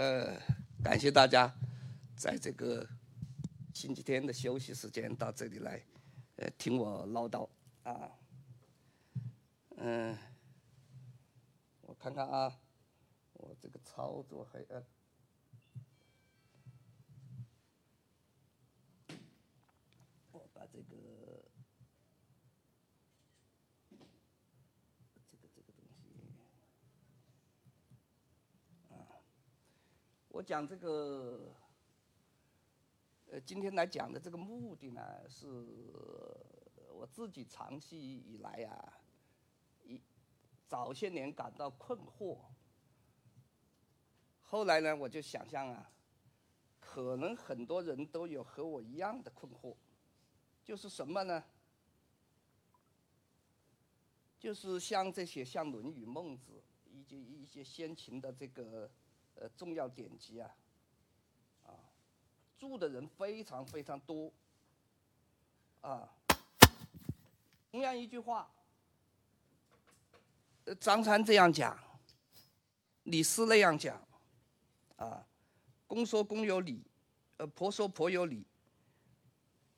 呃，感谢大家在这个星期天的休息时间到这里来，呃，听我唠叨啊。嗯，我看看啊，我这个操作还，我把这个这个这个东西。我讲这个，呃，今天来讲的这个目的呢，是我自己长期以来呀、一早些年感到困惑，后来呢，我就想象啊，可能很多人都有和我一样的困惑，就是什么呢？就是像这些像《论语》《孟子》以及一些先秦的这个呃重要典籍啊，啊，住的人非常非常多，啊，同样一句话，呃张三这样讲，李斯那样讲，啊，公说公有理，呃，婆说婆有理，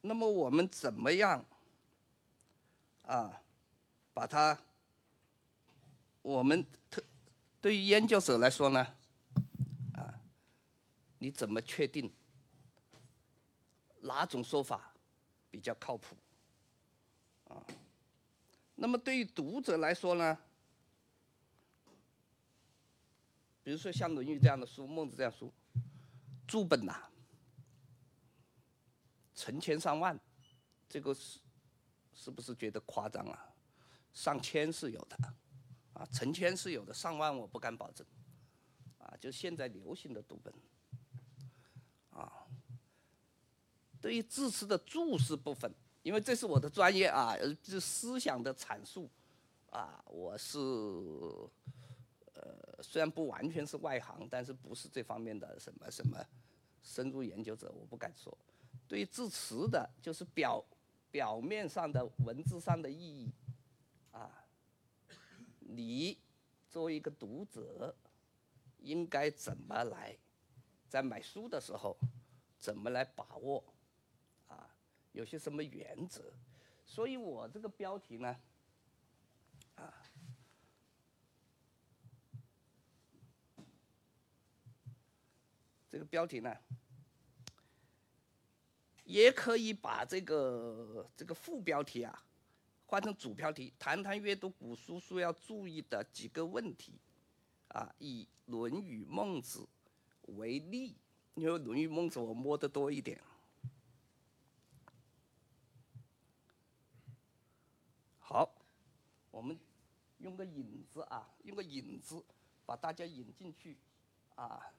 那么我们怎么样啊？把它，我们特对于研究者来说呢，你怎么确定哪种说法比较靠谱？啊，那么对于读者来说呢，比如说像《论语》这样的书，《孟子》这样的书，注本呐、成千上万，这个是是不是觉得夸张啊？上千是有的，啊，成千是有的，上万我不敢保证，啊，就现在流行的读本，啊，对于字词的注释部分，因为这是我的专业啊，呃，这思想的阐述，啊，我是，呃，虽然不完全是外行，但是不是这方面的什么什么深入研究者，我不敢说。对于字词的，就是表表面上的文字上的意义。啊，你作为一个读者，应该怎么来，在买书的时候，怎么来把握，有些什么原则？所以我这个标题呢，啊，这个标题呢，也可以把这个这个副标题啊。换成主标题，谈谈阅读古书书要注意的几个问题，啊，以《论语》《孟子》为例，因为《论语》《孟子》我摸得多一点。好，我们用个引子啊，用个引子把大家引进去，啊，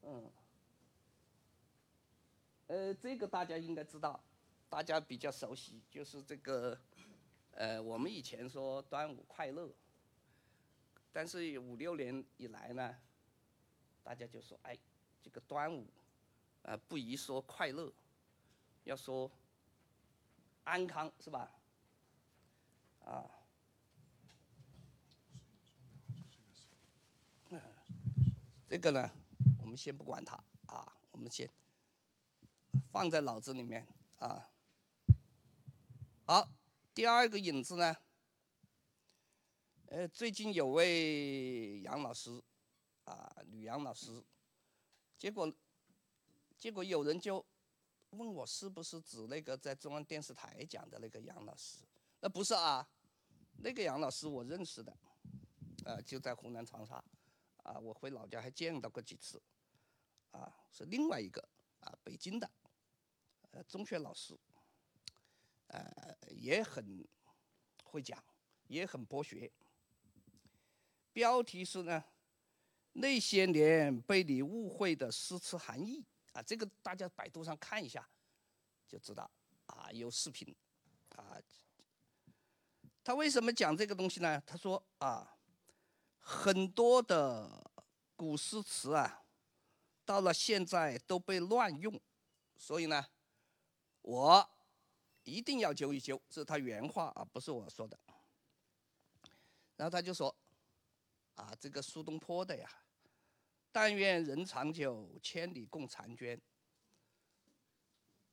嗯，呃，这个大家应该知道。大家比较熟悉，就是这个，呃，我们以前说端午快乐，但是五六年以来呢，大家就说，哎，这个端午，啊、不宜说快乐，要说安康，是吧？啊，这个呢，我们先不管它啊，我们先放在脑子里面啊。好，第二个影子呢，呃，最近有位杨老师，啊，吕杨老师，结果，结果有人就问我是不是指那个在中央电视台讲的那个杨老师？那不是啊，那个杨老师我认识的，啊，就在湖南长沙，啊，我回老家还见到过几次，啊，是另外一个啊，北京的，呃，中学老师。呃，也很会讲，也很博学，标题是呢，那些年被你误会的诗词含义啊，这个大家百度上看一下就知道啊，有视频。他为什么讲这个东西呢？他说啊，很多的古诗词啊，到了现在都被乱用，所以呢，我一定要揪一揪。这是他原话啊，不是我说的。然后他就说，啊，这个苏东坡的呀，“但愿人长久，千里共婵娟。”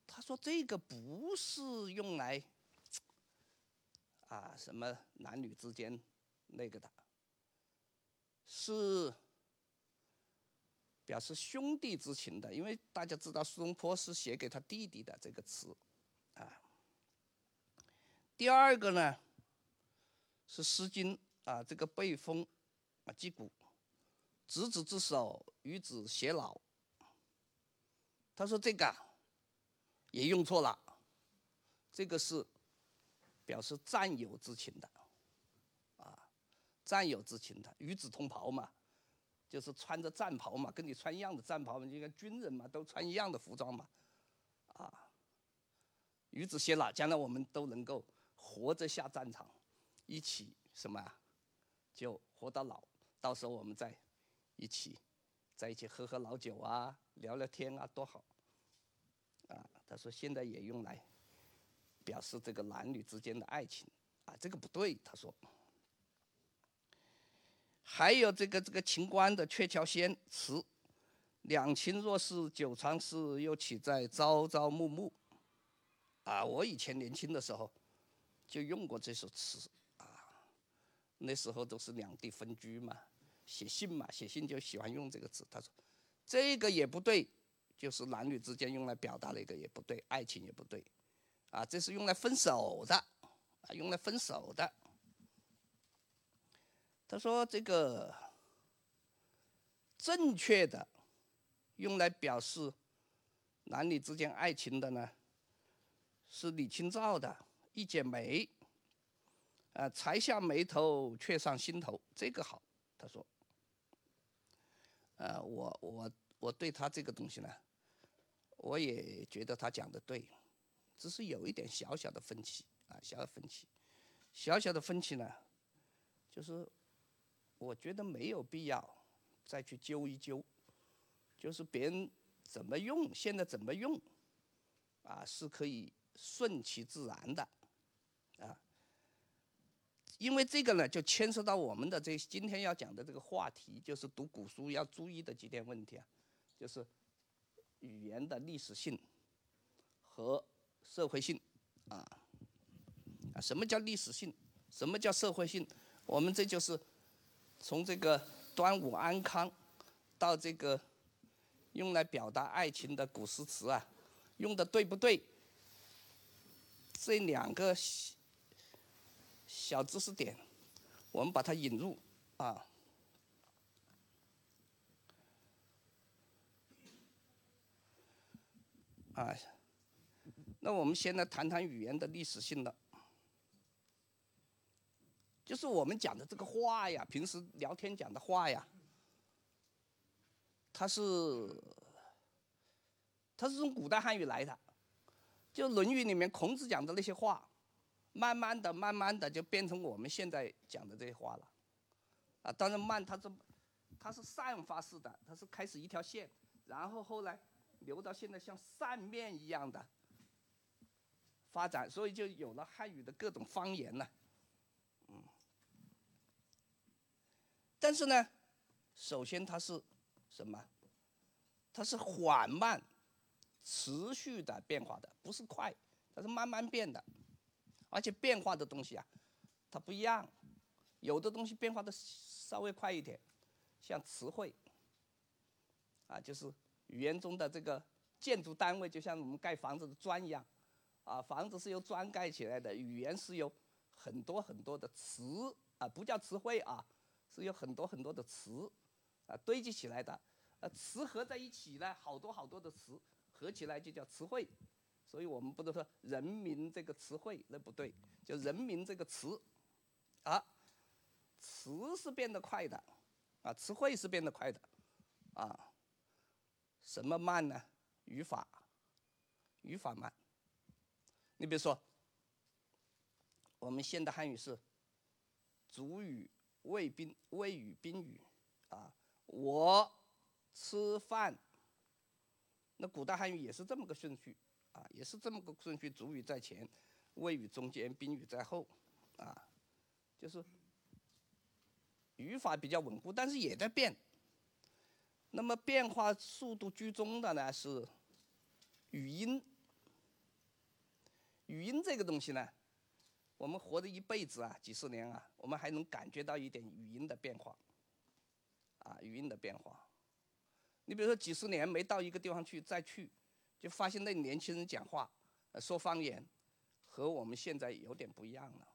他说这个不是用来。啊，什么男女之间那个的，是表示兄弟之情的，因为大家知道苏东坡是写给他弟弟的这个词，啊。第二个呢，是《诗经》啊，这个背风啊，击鼓，执子之手，与子偕老。他说这个也用错了，这个是。表示战友之情的，啊，战友之情的，与子同袍嘛，就是穿着战袍嘛，跟你穿一样的战袍嘛，就跟军人嘛，都穿一样的服装嘛，啊，与子偕老，将来我们都能够活着下战场，一起什么啊，就活到老，到时候我们再一起在一起喝喝老酒啊，聊聊天啊，多好，啊，他说现在也用来。表示这个男女之间的爱情，啊，这个不对。他说，还有这个这个秦观的《鹊桥仙》词，两情若是久长时，又岂在朝朝暮暮。啊，我以前年轻的时候就用过这首词，啊，那时候都是两地分居嘛，写信嘛，写信就喜欢用这个词。他说，这个也不对，就是男女之间用来表达的一个也不对，爱情也不对。啊，这是用来分手的，啊，用来分手的。他说这个正确的用来表示男女之间爱情的呢，是李清照的《一剪梅》。啊，才下眉头，却上心头，这个好。他说，呃，我我我对他这个东西呢，我也觉得他讲的对。只是有一点小小的分歧啊，小小分歧，小小的分歧呢，就是我觉得没有必要再去揪一揪，就是别人怎么用，现在怎么用，啊，是可以顺其自然的，啊，因为这个呢，就牵涉到我们的这今天要讲的这个话题，就是读古书要注意的几点问题啊，就是语言的历史性和。社会性，啊，啊，什么叫历史性？什么叫社会性？我们这就是从这个端午安康到这个用来表达爱情的古诗词啊，用的对不对？这两个小知识点，我们把它引入啊，啊。那我们先来谈谈语言的历史性了，就是我们讲的这个话呀，平时聊天讲的话呀，它是它是从古代汉语来的，就《论语》里面孔子讲的那些话，慢慢的、慢慢的就变成我们现在讲的这些话了，啊，当然慢，它是它是散发式的，它是开始一条线，然后后来流到现在像扇面一样的。发展，所以就有了汉语的各种方言了，嗯。但是呢，首先它是什么？它是缓慢、持续的变化的，不是快，它是慢慢变的。而且变化的东西啊，它不一样，有的东西变化的稍微快一点，像词汇，啊，就是语言中的这个建筑单位，就像我们盖房子的砖一样。啊，房子是由砖盖起来的，语言是由很多很多的词啊，不叫词汇啊，是有很多很多的词啊堆积起来的，呃，词合在一起呢，好多好多的词合起来就叫词汇，所以我们不能说人民这个词汇那不对，就人民这个词，啊，词是变得快的，啊，词汇是变得快的，啊，什么慢呢？语法，语法慢。你比如说，我们现代汉语是主语、谓宾、谓语、宾语，啊，我吃饭。那古代汉语也是这么个顺序，啊，也是这么个顺序，主语在前，谓语中间，宾语在后，啊，就是语法比较稳固，但是也在变。那么变化速度居中的呢是语音。语音这个东西呢，我们活着一辈子啊，几十年啊，我们还能感觉到一点语音的变化，啊，语音的变化。你比如说几十年没到一个地方去，再去，就发现那年轻人讲话，说方言，和我们现在有点不一样了。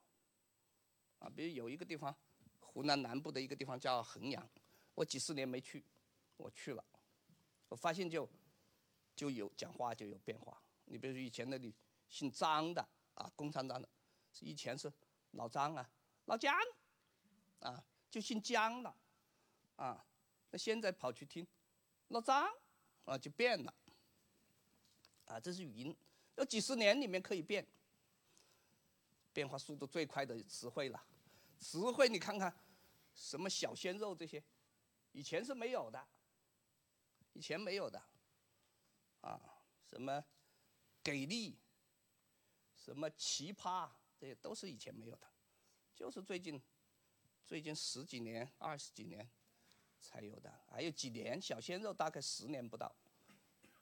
啊，比如有一个地方，湖南南部的一个地方叫衡阳，我几十年没去，我去了，我发现就就有讲话就有变化。你比如说以前那里姓张的啊，工厂张的，以前是老张啊，老姜，啊，就姓姜了，啊，那现在跑去听。老张，啊，就变了，啊，这是语音，要几十年里面可以变，变化速度最快的词汇了，词汇你看看，什么小鲜肉这些，以前是没有的，以前没有的，啊，什么给力，什么奇葩，这些都是以前没有的，就是最近，最近十几年、二十几年。才有的，还有几年小鲜肉，大概十年不到。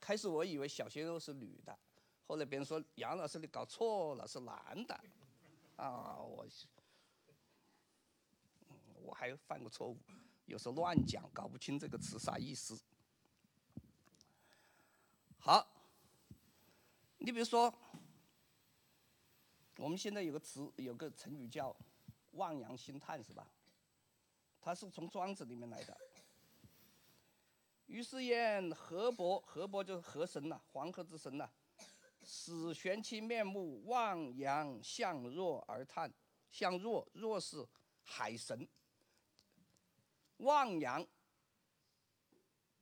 开始我以为小鲜肉是女的，后来别人说杨老师你搞错了，是男的。啊，我，我还犯过错误，有时候乱讲，搞不清这个词啥意思。好，你比如说，我们现在有个词，有个成语叫“望洋兴叹”，是吧？它是从庄子里面来的。于是言河伯，河伯就是河神呐，黄河之神呐。始玄其面目，望洋向若而叹。向若，若是海神。望洋，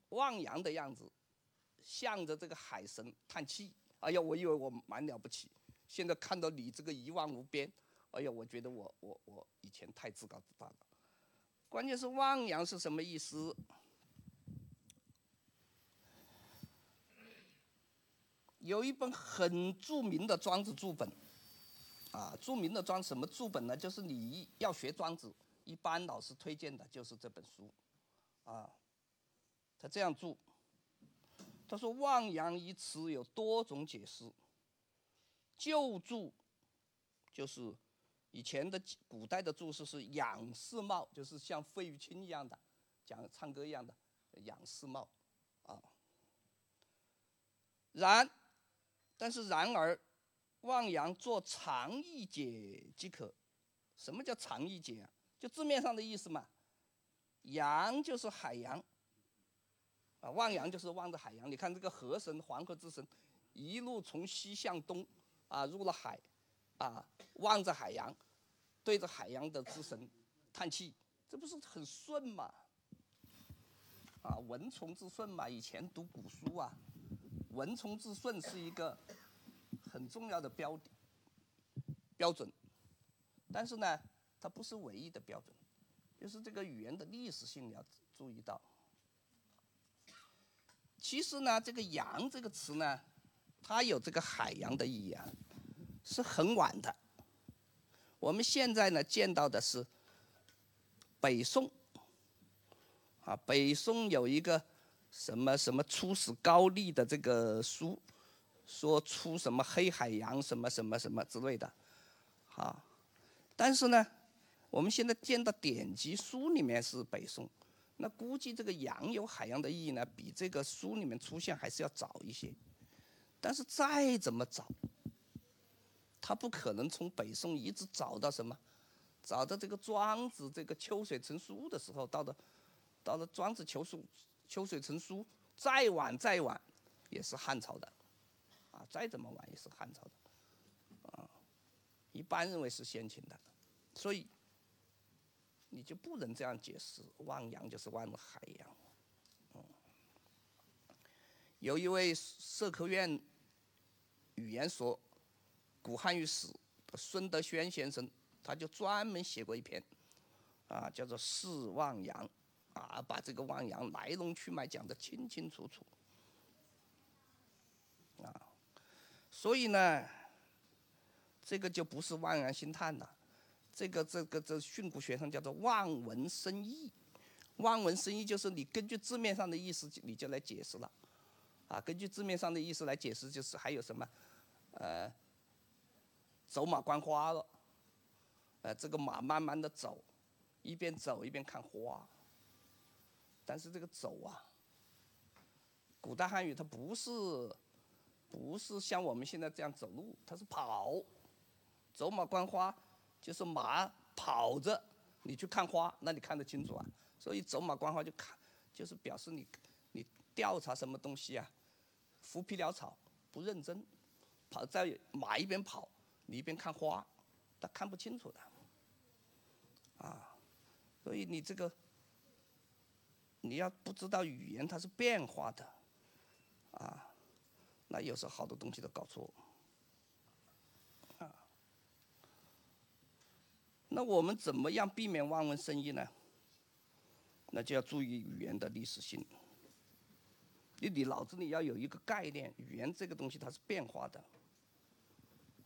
望洋的样子，向着这个海神叹气。哎呀，我以为我蛮了不起，现在看到你这个一望无边，哎呀，我觉得我我我以前太自高自大了。关键是望洋是什么意思？有一本很著名的庄子注本，啊，著名的庄什么注本呢？就是你要学庄子，一般老师推荐的就是这本书，啊，他这样注，他说“望洋”一词有多种解释。旧注就是以前的古代的注释是“仰视貌”，就是像费玉清一样的讲唱歌一样的“仰视貌”，啊，然。但是然而，望洋做长义解即可。什么叫长义解啊？就字面上的意思嘛。洋就是海洋，啊，望洋就是望着海洋。你看这个河神黄河之神，一路从西向东，啊，入了海，啊，望着海洋，对着海洋的之神叹气，这不是很顺吗？啊，文从之顺嘛。以前读古书啊。文从字顺是一个很重要的标标准，但是呢，它不是唯一的标准，就是这个语言的历史性要注意到。其实呢，这个“洋”这个词呢，它有这个海洋的意义啊，是很晚的。我们现在呢见到的是北宋，啊，北宋有一个。什么什么出使高丽的这个书，说出什么黑海洋什么什么什么之类的，好，但是呢，我们现在见到典籍书里面是北宋，那估计这个洋有海洋的意义呢，比这个书里面出现还是要早一些，但是再怎么找，他不可能从北宋一直找到什么，找到这个庄子这个秋水成书的时候，到了，到了庄子求书。秋水成书，再晚再晚，也是汉朝的，啊，再怎么晚也是汉朝的，啊，一般认为是先秦的，所以你就不能这样解释，汪洋就是汪海洋。有一位社科院语言所古汉语史孙德轩先生，他就专门写过一篇，啊，叫做《释汪洋》，啊，把这个汪洋来龙去脉讲得清清楚楚。啊，所以呢，这个就不是望洋兴叹了。这个这个这训诂学上叫做望文生义，望文生义就是你根据字面上的意思你就来解释了，啊，根据字面上的意思来解释就是还有什么，呃，走马观花了，呃，这个马慢慢的走，一边走一边看花，但是这个走啊，古代汉语它不是，不是像我们现在这样走路，它是跑，走马观花。就是马跑着，你去看花，那你看得清楚啊。所以走马观花就看，就是表示你你调查什么东西啊，浮皮潦草，不认真，跑在马一边跑，你一边看花，他看不清楚的。啊，所以你这个你要不知道语言它是变化的，啊，那有时候好多东西都搞错。啊那我们怎么样避免望文生义呢？那就要注意语言的历史性。你你脑子里要有一个概念，语言这个东西它是变化的，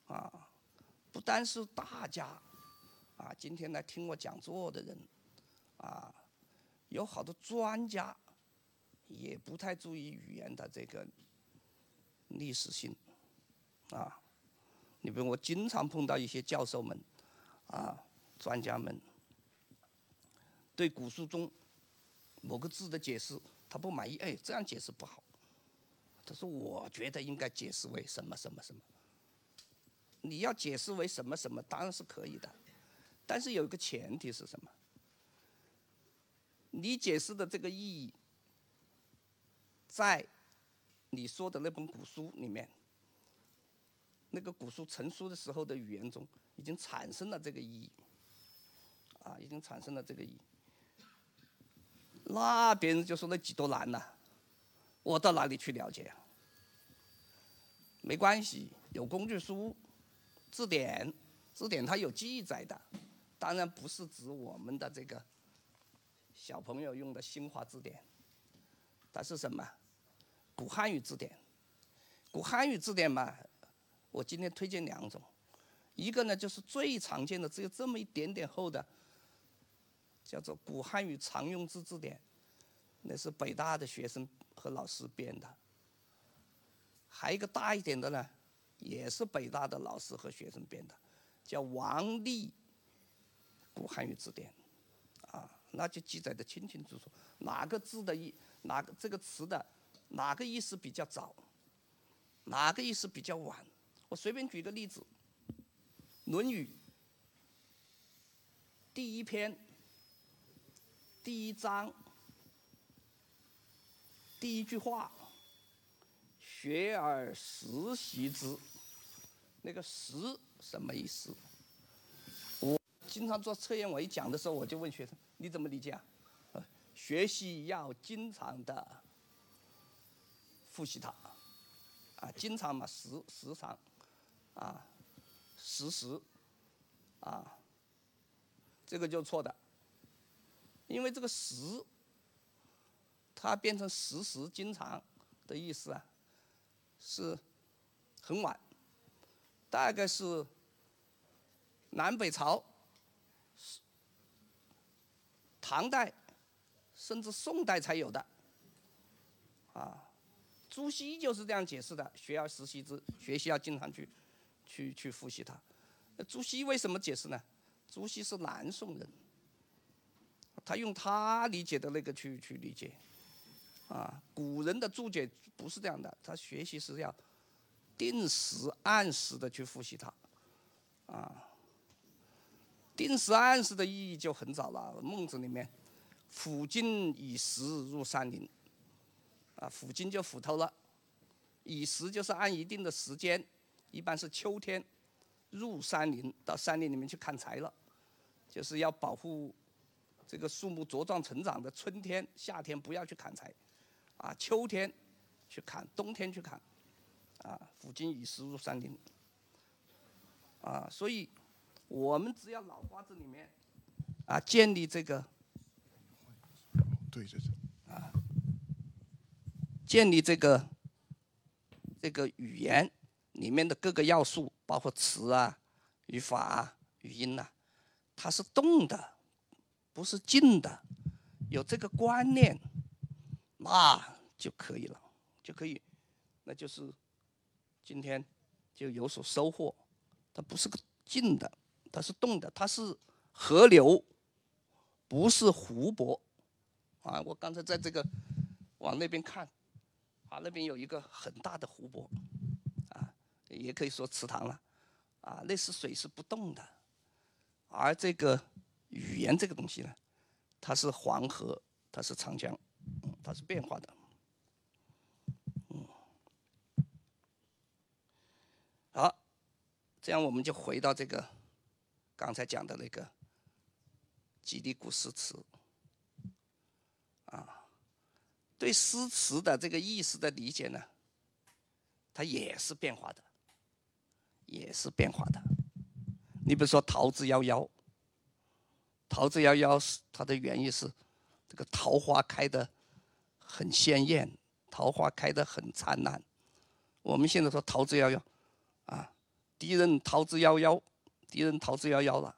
啊，不单是大家，啊，今天来听我讲座的人，啊，有好多专家，也不太注意语言的这个历史性，啊，你比如我经常碰到一些教授们，啊。专家们对古书中某个字的解释，他不满意。哎，这样解释不好。他说：“我觉得应该解释为什么什么什么。”你要解释为什么什么，当然是可以的，但是有一个前提是什么？你解释的这个意义，在你说的那本古书里面，那个古书成书的时候的语言中，已经产生了这个意义。啊，已经产生了这个意义，那别人就说那几多难呐，我到哪里去了解？没关系，有工具书、字典，字典它有记载的，当然不是指我们的这个小朋友用的新华字典，它是什么？古汉语字典。古汉语字典嘛，我今天推荐两种，一个呢就是最常见的，只有这么一点点厚的。叫做《古汉语常用字字典》，那是北大的学生和老师编的。还有一个大一点的呢，也是北大的老师和学生编的，叫王立古汉语字典》，啊，那就记载的清清楚楚，哪个字的意，哪个这个词的哪个意思比较早，哪个意思比较晚。我随便举个例子，《论语》第一篇。第一章第一句话，“学而时习之”，那个“时”什么意思？我经常做测验，我一讲的时候，我就问学生：“你怎么理解啊？”学习要经常的复习它，啊，经常嘛，时时常，啊，时时，啊，这个就错的。因为这个“时”，它变成“时时经常”的意思啊，是很晚，大概是南北朝、唐代，甚至宋代才有的。啊，朱熹就是这样解释的：“学而时习之，学习要经常去、去、去复习它。”朱熹为什么解释呢？朱熹是南宋人。他用他理解的那个去去理解，啊，古人的注解不是这样的，他学习是要定时按时的去复习它，啊，定时按时的意义就很早了，《孟子》里面，斧斤以时入山林，啊，斧斤就斧头了，以时就是按一定的时间，一般是秋天，入山林到山林里面去砍柴了，就是要保护。这个树木茁壮成长的春天、夏天不要去砍柴，啊，秋天去砍，冬天去砍，啊，附近以时入山林，啊，所以我们只要脑瓜子里面啊建立这个对着这，啊，建立这个这个语言里面的各个要素，包括词啊、语法啊、语音呐、它是动的，不是静的。有这个观念，那就可以了，就可以，那就是今天就有所收获。它不是个静的，它是动的，它是河流，不是湖泊。啊，我刚才在这个往那边看，啊，那边有一个很大的湖泊，啊，也可以说池塘了，啊，那是水是不动的，而这个语言这个东西呢，它是黄河，它是长江，它是变化的，嗯，好，这样我们就回到这个刚才讲的那个吉利古诗词。啊对诗词的这个意思的理解呢，它也是变化的，也是变化的。你比如说“桃之夭夭”，“桃之夭夭”是它的原意是这个桃花开得很鲜艳，桃花开得很灿烂。我们现在说“桃之夭夭”，啊，敌人桃之夭夭，敌人桃之夭夭了，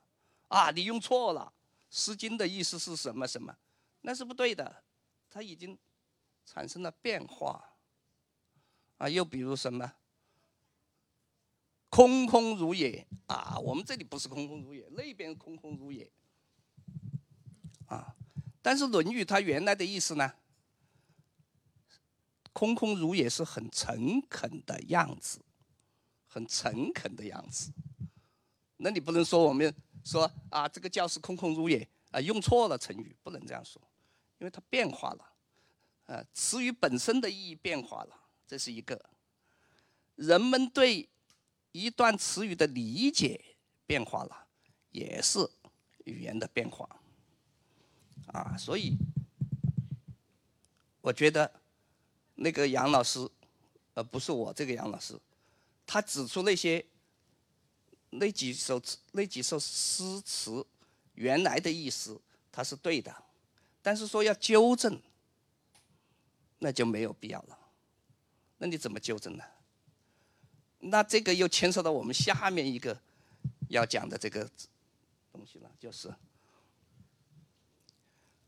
啊，你用错了，《诗经》的意思是什么什么？那是不对的，它已经。产生了变化，啊，又比如什么？空空如也啊，我们这里不是空空如也，那边空空如也，啊，但是《论语》它原来的意思呢，空空如也是很诚恳的样子，很诚恳的样子。那你不能说我们说啊，这个教室空空如也啊，用错了成语，不能这样说，因为它变化了。呃，词语本身的意义变化了，这是一个；人们对一段词语的理解变化了，也是语言的变化。啊，所以我觉得那个杨老师，呃，不是我这个杨老师，他指出那些那几首词、那几首诗词原来的意思，他是对的，但是说要纠正。那就没有必要了，那你怎么纠正呢？那这个又牵涉到我们下面一个要讲的这个东西了，就是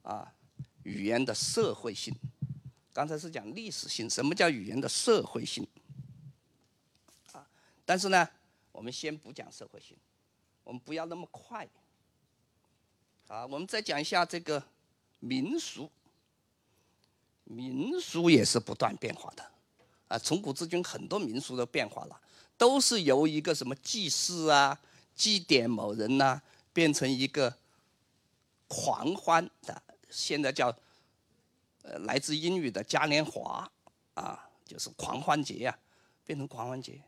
啊，语言的社会性。刚才是讲历史性，什么叫语言的社会性？啊，但是呢，我们先不讲社会性，我们不要那么快。啊，我们再讲一下这个民俗。民俗也是不断变化的，啊，从古至今很多民俗都变化了，都是由一个什么祭祀啊、祭奠某人呐，变成一个狂欢的，现在叫呃来自英语的嘉年华，啊，就是狂欢节呀，变成狂欢节。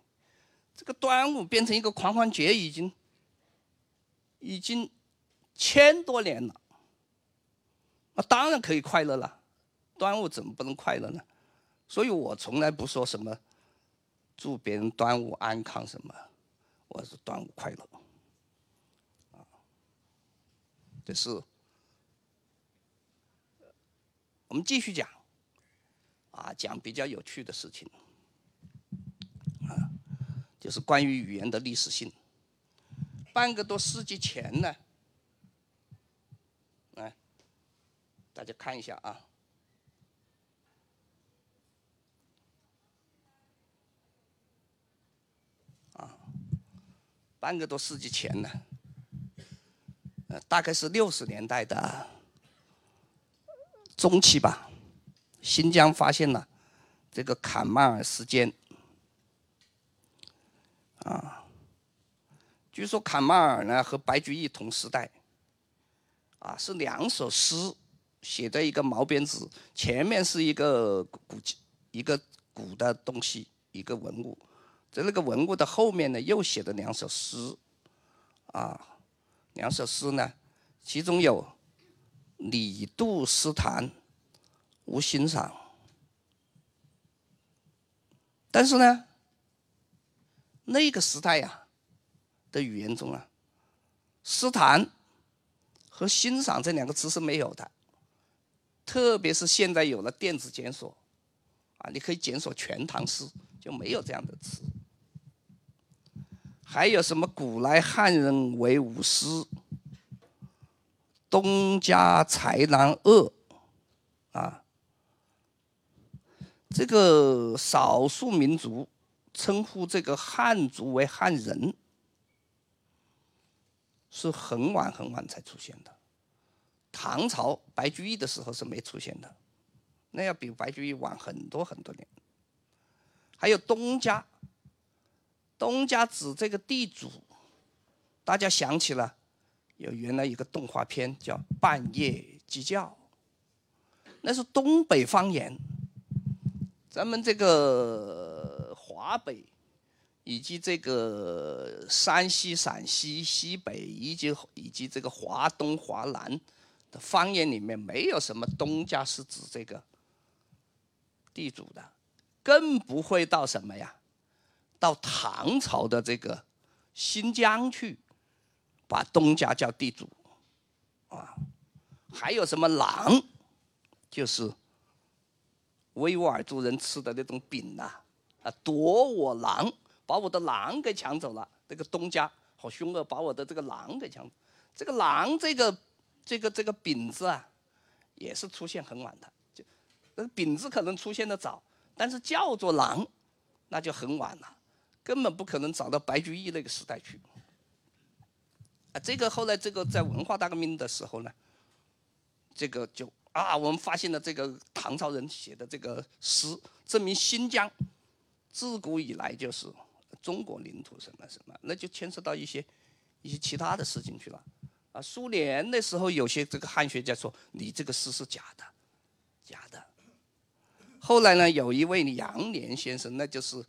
这个端午变成一个狂欢节已经已经千多年了，那当然可以快乐了。端午怎么不能快乐呢？所以我从来不说什么祝别人端午安康什么，我是端午快乐。啊，这是我们继续讲，啊，讲比较有趣的事情，啊，就是关于语言的历史性。半个多世纪前呢，来，大家看一下啊。半个多世纪前呢，呃，大概是六十年代的中期吧，新疆发现了这个坎曼尔时间，啊，据说坎曼尔呢和白居易同时代，啊，是两首诗写的一个毛边纸，前面是一个古一个古的东西，一个文物。在那个文物的后面呢，又写了两首诗，啊，两首诗呢，其中有李杜诗坛无欣赏。但是呢，那个时代呀的语言中啊，诗坛和欣赏这两个词是没有的。特别是现在有了电子检索，啊，你可以检索全唐诗，就没有这样的词。还有什么古来汉人为武师，东家才男恶，啊，这个少数民族称呼这个汉族为汉人，是很晚很晚才出现的。唐朝白居易的时候是没出现的，那要比白居易晚很多很多年。还有东家，东家指这个地主，大家想起了，有原来一个动画片叫《半夜鸡叫》，那是东北方言。咱们这个华北，以及这个山西、陕西、西北，以及以及这个华东、华南。的方言里面没有什么东家是指这个地主的，更不会到什么呀，到唐朝的这个新疆去，把东家叫地主，啊，还有什么狼，就是维吾尔族人吃的那种饼呐，啊，夺我狼，把我的狼给抢走了，这个东家好凶恶，把我的这个狼给抢，这个狼这个。这个这个饼子啊，也是出现很晚的，就，那饼子可能出现的早，但是叫做狼，那就很晚了，根本不可能找到白居易那个时代去。这个后来这个在文化大革命的时候呢，这个就啊，我们发现了这个唐朝人写的这个诗，证明新疆自古以来就是中国领土什么什么，那就牵涉到一些一些其他的事情去了。啊，苏联那时候有些这个汉学家说你这个诗是假的，假的。后来呢，有一位杨涟先生，那就是，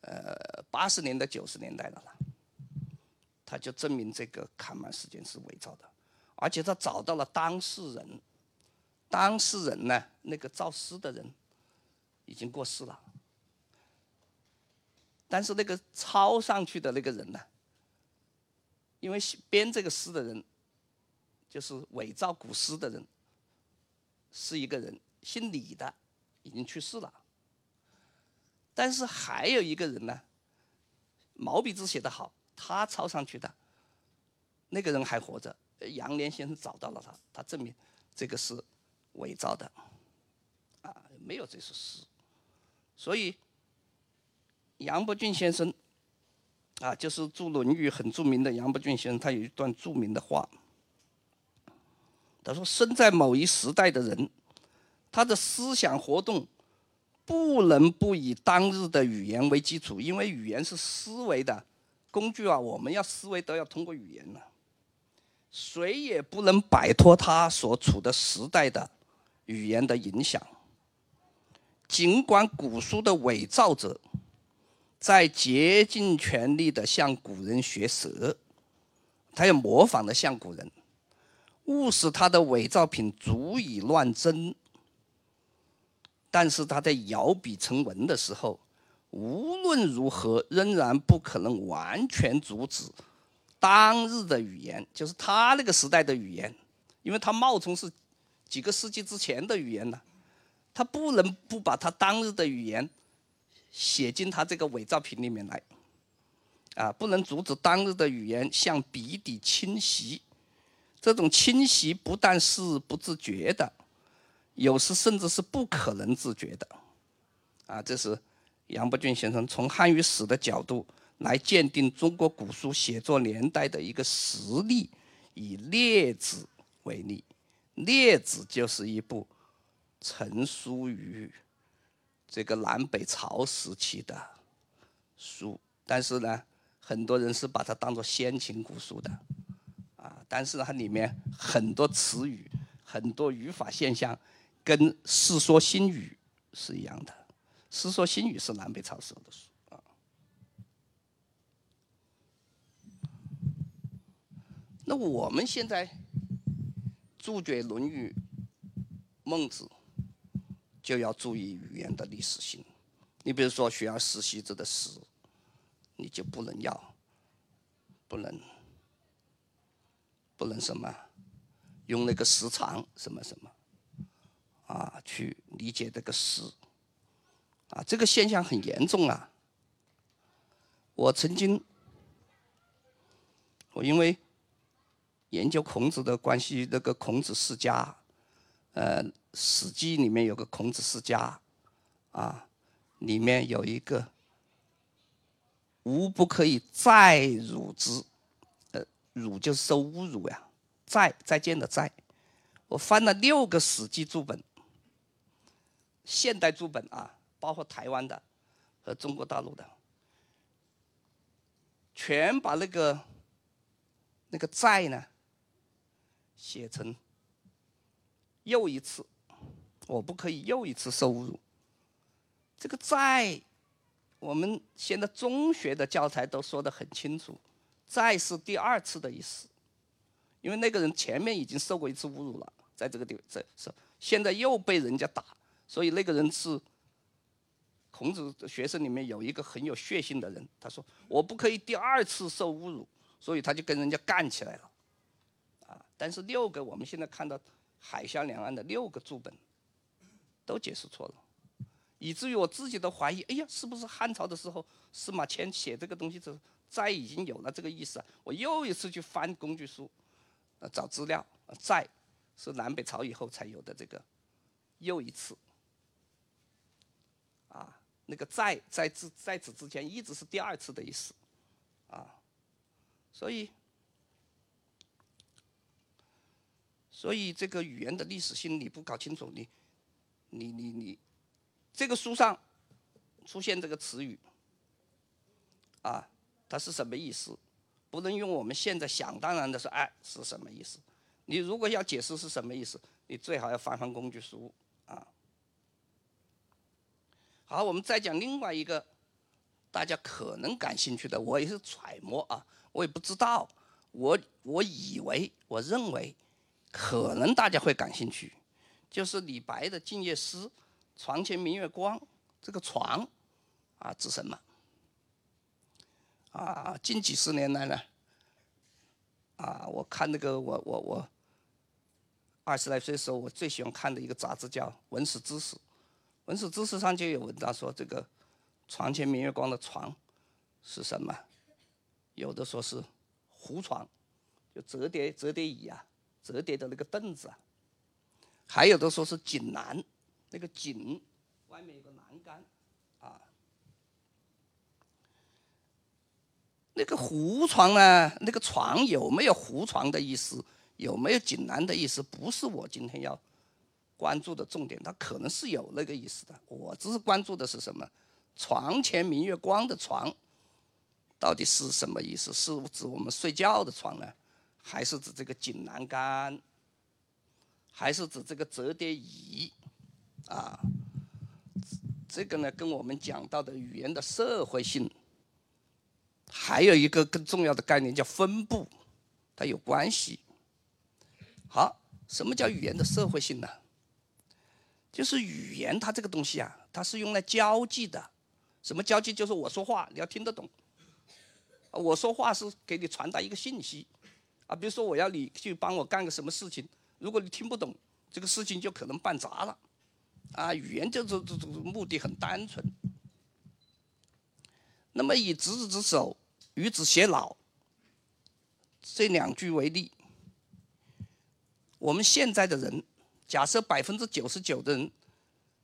呃，八十年代九十年代的了，他就证明这个看满事件是伪造的，而且他找到了当事人，当事人呢，那个造诗的人已经过世了，但是那个抄上去的那个人呢，因为编这个诗的人。就是伪造古诗的人，是一个人，姓李的，已经去世了。但是还有一个人呢，毛笔字写得好，他抄上去的，那个人还活着。杨涟先生找到了他，他证明这个是伪造的，啊，没有这首诗。所以杨伯峻先生，啊，就是著《论语》很著名的杨伯峻先生，他有一段著名的话。他说：“生在某一时代的人，他的思想活动不能不以当日的语言为基础，因为语言是思维的工具啊。我们要思维都要通过语言呢。谁也不能摆脱他所处的时代的语言的影响。尽管古书的伪造者在竭尽全力的向古人学舌，他要模仿的像古人。”误使他的伪造品足以乱真，但是他在摇笔成文的时候，无论如何仍然不可能完全阻止当日的语言，就是他那个时代的语言，因为他冒充是几个世纪之前的语言呢，他不能不把他当日的语言写进他这个伪造品里面来，啊，不能阻止当日的语言向笔底侵袭。这种侵袭不但是不自觉的，有时甚至是不可能自觉的，啊，这是杨伯峻先生从汉语史的角度来鉴定中国古书写作年代的一个实例，以《列子》为例，《列子》就是一部成书于这个南北朝时期的书，但是呢，很多人是把它当做先秦古书的。啊，但是它里面很多词语、很多语法现象，跟《世说新语》是一样的，《世说新语》是南北朝时候的书啊。那我们现在注解《论语》、孟子，就要注意语言的历史性。你比如说学而时习之的“时”，你就不能要，不能，不能什么，用那个时长什么什么，啊，去理解这个“时”，啊，这个现象很严重啊。我曾经，我因为研究孔子的关系，那个孔子世家，呃，《史记》里面有个孔子世家，啊。里面有一个“吾不可以再辱之”，呃，辱就是受侮辱呀，再再见的再。我翻了六个《史记》注本，现代注本啊，包括台湾的和中国大陆的，全把那个那个再呢写成又一次，我不可以又一次受侮辱。这个在我们现在中学的教材都说得很清楚，再是第二次的意思，因为那个人前面已经受过一次侮辱了，在这个地方这是现在又被人家打，所以那个人是孔子学生里面有一个很有血性的人，他说我不可以第二次受侮辱，所以他就跟人家干起来了，啊！但是六个我们现在看到海峡两岸的六个注本都解释错了。以至于我自己都怀疑，哎呀，是不是汉朝的时候司马迁写这个东西时，在已经有了这个意思？我又一次去翻工具书，找资料，在是南北朝以后才有的这个，又一次，那个在在之在此之前一直是第二次的意思，啊，所以，所以这个语言的历史性你不搞清楚，你，你你你。这个书上出现这个词语，啊，它是什么意思？不能用我们现在想当然的说，哎，是什么意思？你如果要解释是什么意思，你最好要翻翻工具书啊。好，我们再讲另外一个大家可能感兴趣的，我也是揣摩啊，我也不知道，我我以为，我认为，可能大家会感兴趣，就是李白的《静夜思》。床前明月光，这个床啊指什么？啊，近几十年来呢，啊，我看那个我我我二十来岁时候，我最喜欢看的一个杂志叫《文史知识》，《文史知识》上就有文章说这个床前明月光的床是什么？有的说是胡床，就折叠折叠椅啊，折叠的那个凳子啊，还有的说是锦囊。那个井外面有个栏杆，啊，那个胡床呢？那个床有没有胡床的意思？有没有锦囊的意思？不是我今天要关注的重点。它可能是有那个意思的。我只是关注的是什么？床前明月光的床，到底是什么意思？是指我们睡觉的床呢，还是指这个锦栏杆？还是指这个折叠椅？啊，这个呢，跟我们讲到的语言的社会性，还有一个更重要的概念叫分布，它有关系。好，什么叫语言的社会性呢？就是语言它这个东西啊，它是用来交际的。什么交际？就是我说话你要听得懂，我说话是给你传达一个信息。啊，比如说我要你去帮我干个什么事情，如果你听不懂，这个事情就可能办砸了。啊，语言就是这这目的很单纯。那么以执子之手，与子偕老这两句为例，我们现在的人，假设百分之九十九的人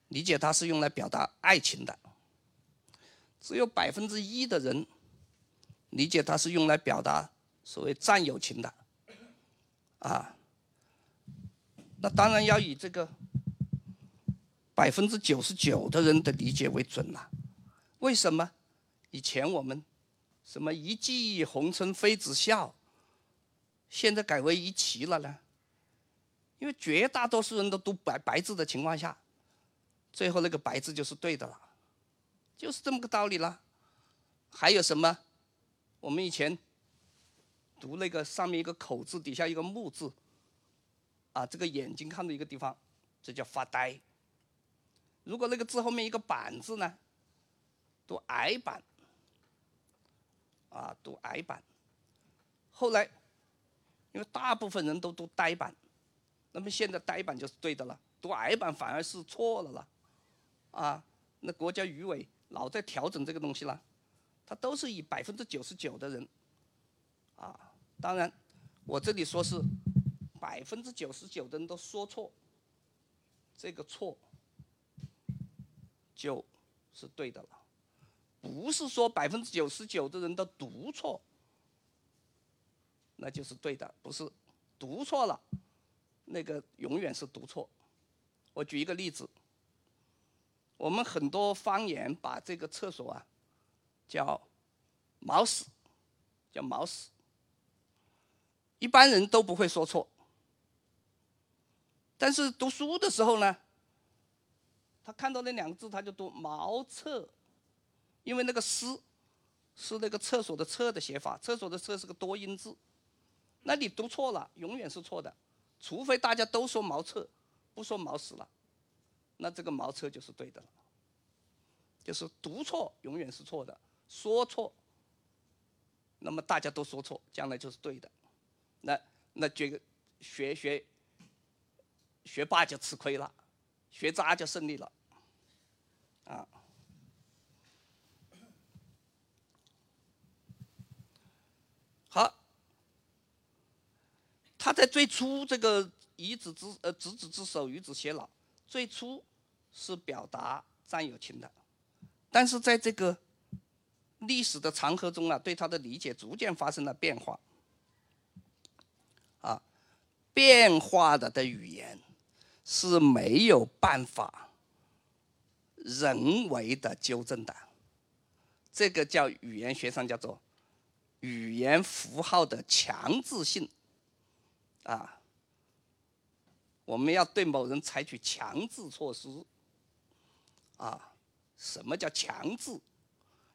理解它是用来表达爱情的，只有百分之一的人理解它是用来表达所谓战友情的，啊，那当然要以这个。百分之九十九的人的理解为准了，为什么？以前我们什么一骑红尘妃子笑，现在改为一骑了呢？因为绝大多数人都读白白字的情况下，最后那个白字就是对的了，就是这么个道理了。还有什么？我们以前读那个上面一个口字，底下一个木字，啊，这个眼睛看到一个地方，这叫发呆。如果那个字后面一个板字呢，读矮板，啊，读矮板。后来，因为大部分人都读呆板，那么现在呆板就是对的了，读矮板反而是错了了，啊，那国家语委老在调整这个东西了，它都是以百分之九十九的人，啊，当然，我这里说是百分之九十九的人都说错，这个错就是对的了，不是说百分之九十九的人都读错。那就是对的，不是读错了，那个永远是读错。我举一个例子，我们很多方言把这个厕所啊叫“茅屎”，叫“茅屎”，一般人都不会说错。但是读书的时候呢，他看到那两个字，他就读“茅厕”，因为那个“湿”是那个厕所的“厕”的写法，厕所的“厕”是个多音字。那你读错了，永远是错的，除非大家都说茅厕，不说茅屎了，那这个茅厕就是对的了。就是读错永远是错的，说错，那么大家都说错，将来就是对的。那那这个学学学霸就吃亏了，学渣就胜利了，啊。好。他在最初这个以子之呃执子之手与子偕老，最初是表达战友情的，但是在这个历史的长河中啊，对他的理解逐渐发生了变化。啊，变化了的语言是没有办法人为的纠正的，这个叫语言学上叫做语言符号的强制性。啊，我们要对某人采取强制措施。啊，什么叫强制？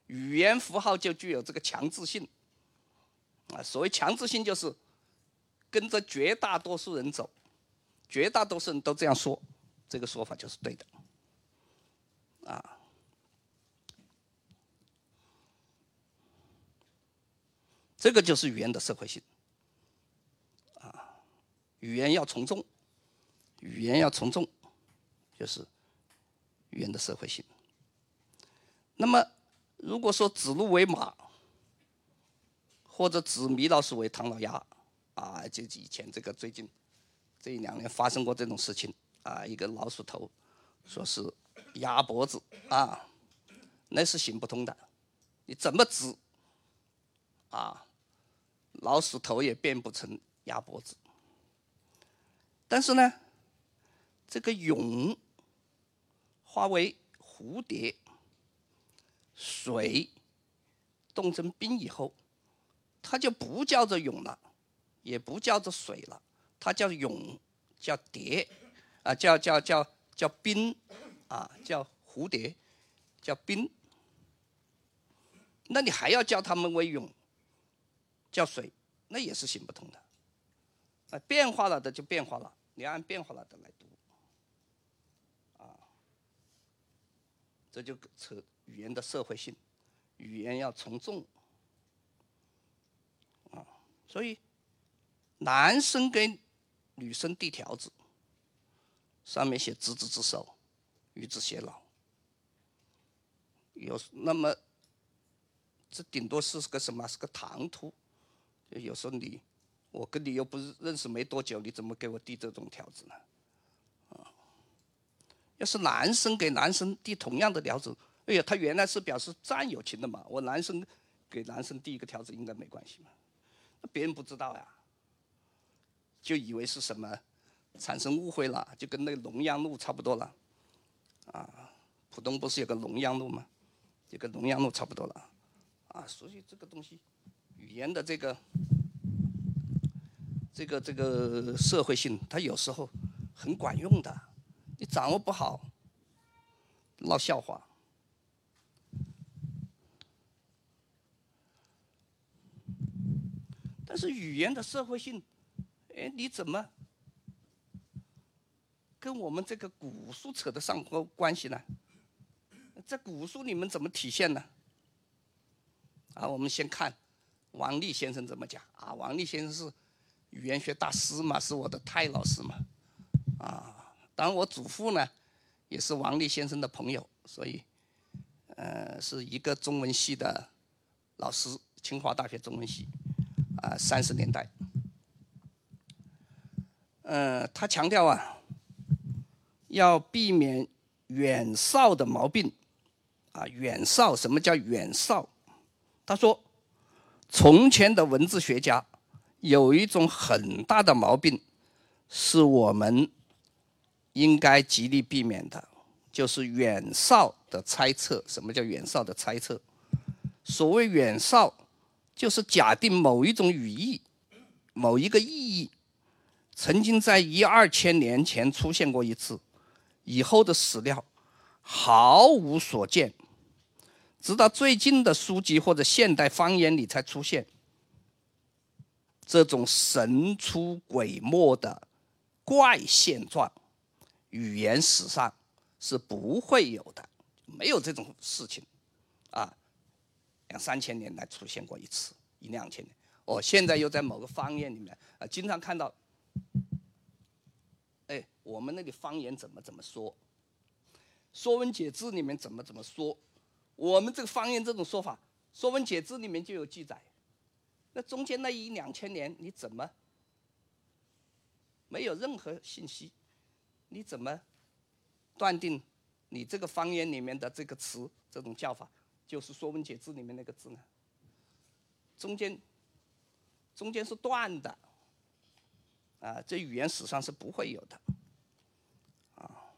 语言符号就具有这个强制性。啊，所谓强制性就是跟着绝大多数人走，绝大多数人都这样说，这个说法就是对的。啊，这个就是语言的社会性。语言要从众，语言要从众，就是语言的社会性。那么，如果说指鹿为马，或者指米老鼠为唐老鸭，啊，就以前这个最近这一两年发生过这种事情，啊，一个老鼠头说是鸭脖子，啊，那是行不通的。你怎么指，啊，老鼠头也变不成鸭脖子。但是呢，这个蛹化为蝴蝶，水冻成冰以后，它就不叫做蛹了，也不叫做水了，它叫蛹，叫蝶，啊，叫叫叫叫冰，啊，叫蝴蝶，叫冰。那你还要叫它们为蛹，叫水，那也是行不通的。啊，变化了的就变化了，你按变化了的来读，啊，这就扯语言的社会性，语言要从众，啊，所以男生给女生递条子，上面写执子之手，与子偕老，有那么这顶多是个什么？是个唐突，有时候你。我跟你又不是认识没多久，你怎么给我递这种条子呢？啊，要是男生给男生递同样的条子，哎呀，他原来是表示战友情的嘛。我男生给男生递一个条子应该没关系嘛。那别人不知道呀，就以为是什么，产生误会了，就跟那个龙阳路差不多了。啊，浦东不是有个龙阳路吗？就跟龙阳路差不多了。啊，所以这个东西，语言的这个。这个这个社会性，它有时候很管用的，你掌握不好，闹笑话。但是语言的社会性，哎，你怎么跟我们这个古书扯得上关关系呢？在古书里面怎么体现呢？啊，我们先看王立先生怎么讲啊。王立先生是语言学大师嘛，是我的泰老师嘛。啊，当然我祖父呢也是王立先生的朋友，所以呃是一个中文系的老师，清华大学中文系啊，三十年代。嗯，他强调啊，要避免远少的毛病。啊，远少，什么叫远少？他说，从前的文字学家有一种很大的毛病，是我们应该极力避免的，就是远少的猜测。什么叫远少的猜测？所谓远少，就是假定某一种语义、某一个意义，曾经在一二千年前出现过一次，以后的史料毫无所见。直到最近的书籍或者现代方言里才出现这种神出鬼没的怪现状，语言史上是不会有的，没有这种事情，啊，两三千年来出现过一次，一两千年，哦，现在又在某个方言里面啊，经常看到，哎，我们那里方言怎么怎么说，《说文解字》里面怎么怎么说。我们这个方言这种说法，《说文解字》里面就有记载。那中间那一两千年，你怎么没有任何信息？你怎么断定你这个方言里面的这个词这种叫法就是《说文解字》里面那个字呢？中间中间是断的，啊，这语言史上是不会有的啊。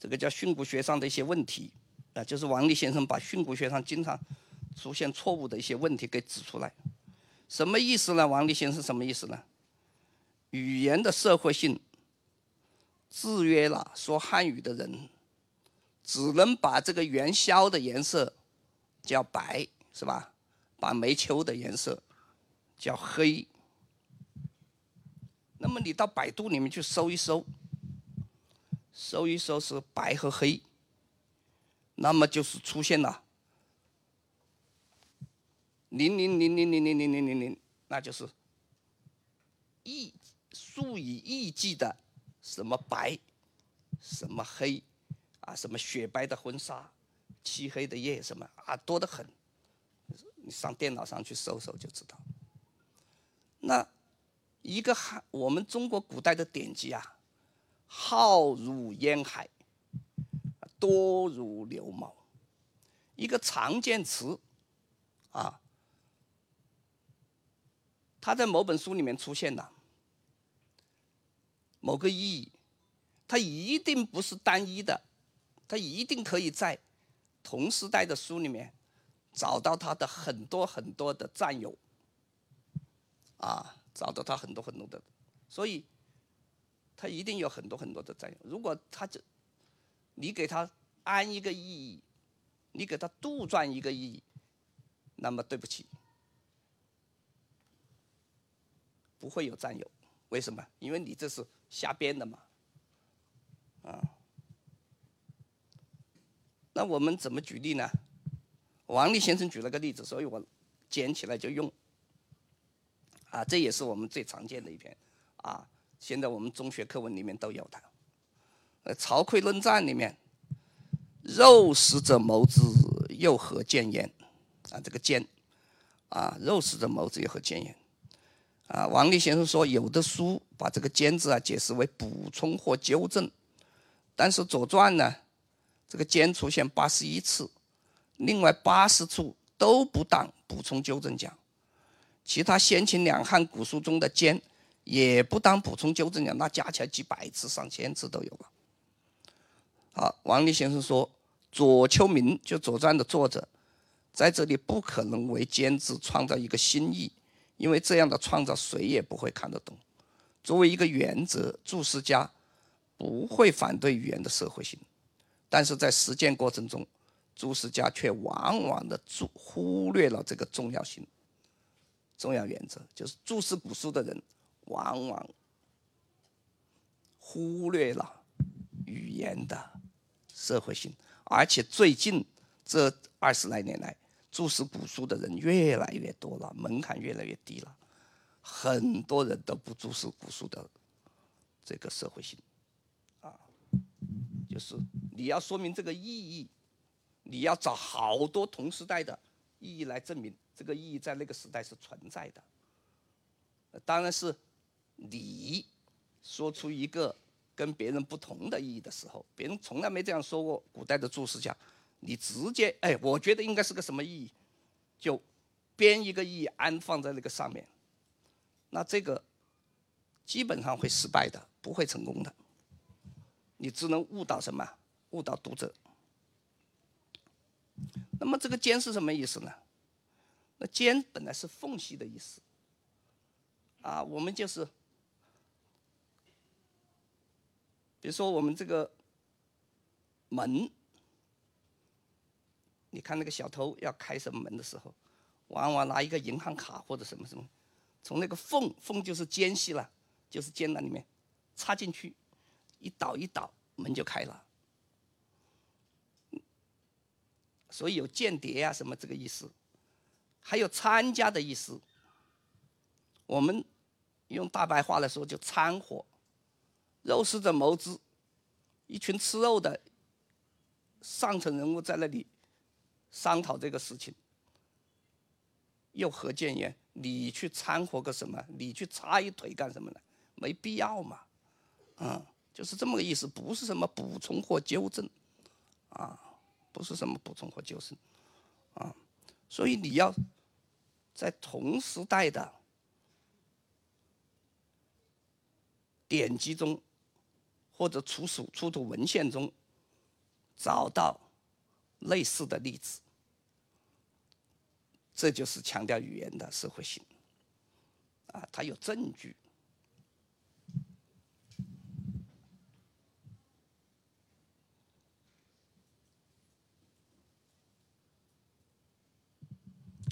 这个叫训诂学上的一些问题，啊，就是王立先生把训诂学上经常出现错误的一些问题给指出来，什么意思呢？王立新是什么意思呢？语言的社会性制约了说汉语的人，只能把这个元宵的颜色叫白，是吧？把煤球的颜色叫黑。那么你到百度里面去搜一搜。搜一搜是白和黑，那么就是出现了零零零零零零零零零零，那就是亿数以亿计的什么白，什么黑，啊，什么雪白的婚纱，漆黑的夜，什么啊，多得很。你上电脑上去搜搜就知道。那一个汉，我们中国古代的典籍啊。浩如烟海，多如牛毛。一个常见词，啊，它在某本书里面出现了某个意义，它一定不是单一的，它一定可以在同时代的书里面找到它的很多很多的战友，啊，找到它很多很多的，所以。它一定有很多很多的战友。如果它这，你给它安一个意义，你给它杜撰一个意义，那么对不起，不会有占有。为什么？因为你这是瞎编的嘛，啊。那我们怎么举例呢？王立先生举了个例子，所以我捡起来就用。啊，这也是我们最常见的一篇，啊。现在我们中学课文里面都有的，呃，《曹刿论战》里面，“肉食者谋之，又何见焉？”啊，这个“见”，啊，“肉食者谋之，又何见焉？”啊，王立先生说，有的书把这个“见”字啊解释为补充或纠正，但是《左传》呢，这个“见”出现八十一次，另外八十处都不当补充纠正讲，其他先秦两汉古书中的“见”。也不当补充纠正讲，那加起来几百次、上千次都有了。好，王立先生说，左丘明就《左传》的作者，在这里不可能为“兼”字创造一个新意，因为这样的创造谁也不会看得懂。作为一个原则，注释家不会反对语言的社会性，但是在实践过程中，注释家却往往的注忽略了这个重要性。重要原则就是注释古书的人。往往忽略了语言的社会性，而且最近这二十来年来，注释古书的人越来越多了，门槛越来越低了，很多人都不注释古书的这个社会性，啊，就是你要说明这个意义，你要找好多同时代的意义来证明这个意义在那个时代是存在的。当然是你说出一个跟别人不同的意义的时候，别人从来没这样说过。古代的注释家，你直接哎，我觉得应该是个什么意义，就编一个意义安放在那个上面，那这个基本上会失败的，不会成功的。你只能误导什么？误导读者。那么这个“间”是什么意思呢？那“间”本来是缝隙的意思。啊，我们就是，比如说我们这个门，你看那个小偷要开什么门的时候，往往拿一个银行卡或者什么什么，从那个缝缝就是间隙了，就是间那里面插进去，一倒一倒门就开了。所以有间谍啊什么这个意思，还有参加的意思，我们。用大白话来说，就掺和，肉食者谋之，一群吃肉的上层人物在那里商讨这个事情，又何建言？你去掺和个什么？你去插一腿干什么呢？没必要嘛，嗯，就是这么个意思，不是什么补充或纠正，啊，不是什么补充或纠正，啊，所以你要在同时代的。典籍中，或者出土出土文献中，找到类似的例子，这就是强调语言的社会性。啊，它有证据。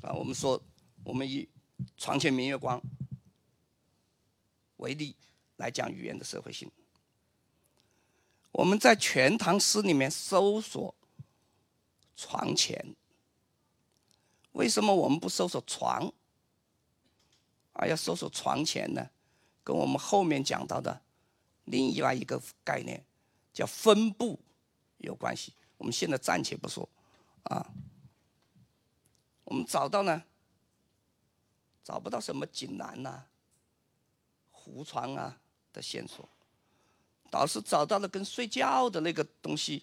啊，我们说，我们以“床前明月光”为例。来讲语言的社会性。我们在《全唐诗》里面搜索“床前”，为什么我们不搜索“床”，而要搜索“床前”呢？跟我们后面讲到的另外一个概念叫分布有关系。我们现在暂且不说，啊，我们找到呢，找不到什么锦囊呐、胡床啊。的线索，倒是找到了跟睡觉的那个东西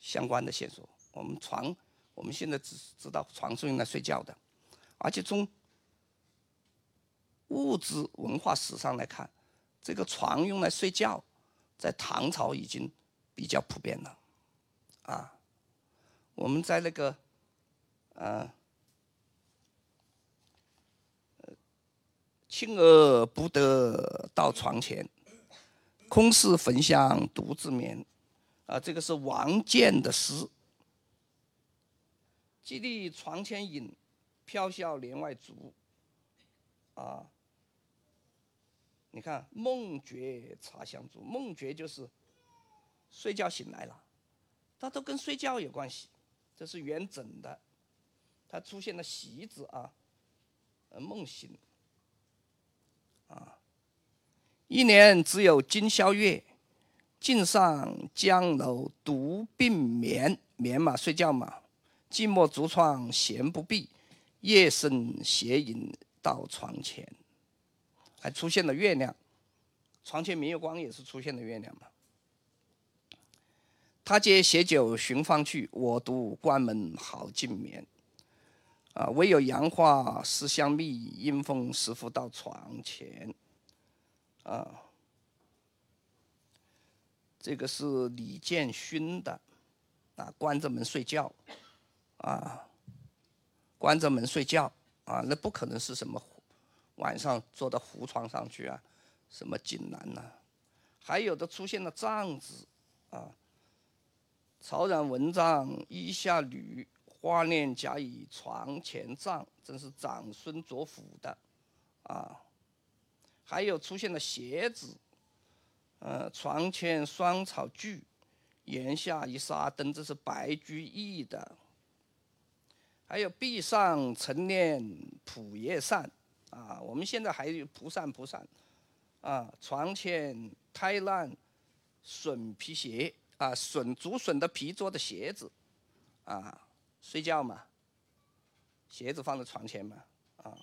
相关的线索。我们床，我们现在只知道床是用来睡觉的，而且从物质文化史上来看，这个床用来睡觉，在唐朝已经比较普遍了。啊，我们在那个，呃。亲而不得到床前，空是焚香独自眠。啊，这个是王建的诗。寂立床前影，飘笑帘外烛。啊，你看梦觉茶香烛，梦觉就是睡觉醒来了，它都跟睡觉有关系。这是元稹的，它出现了席子啊，呃，梦醒。啊，一年只有今宵月，尽上江楼独病眠。眠嘛，睡觉嘛。寂寞竹窗闲不闭，夜深斜影到床前。还出现了月亮，床前明月光也是出现了月亮嘛。他借携酒寻芳去，我独关门好静眠。啊，唯有杨花思香蜜，阴风时拂到床前。啊，这个是李建勋的，啊，关着门睡觉，啊，关着门睡觉，啊，那不可能是什么晚上坐到胡床上去啊，什么锦囊呐，还有的出现了帐子，啊，草染蚊帐衣下履。花念甲以床前帐，真是长孙左辅的，啊，还有出现了鞋子，呃，床前双草聚，檐下一纱灯，这是白居易的。还有壁上陈年蒲叶扇，啊，我们现在还有蒲扇蒲扇，啊，床前开烂笋皮鞋，啊，笋竹笋的皮做的鞋子，啊，睡觉嘛，鞋子放在床前嘛，啊，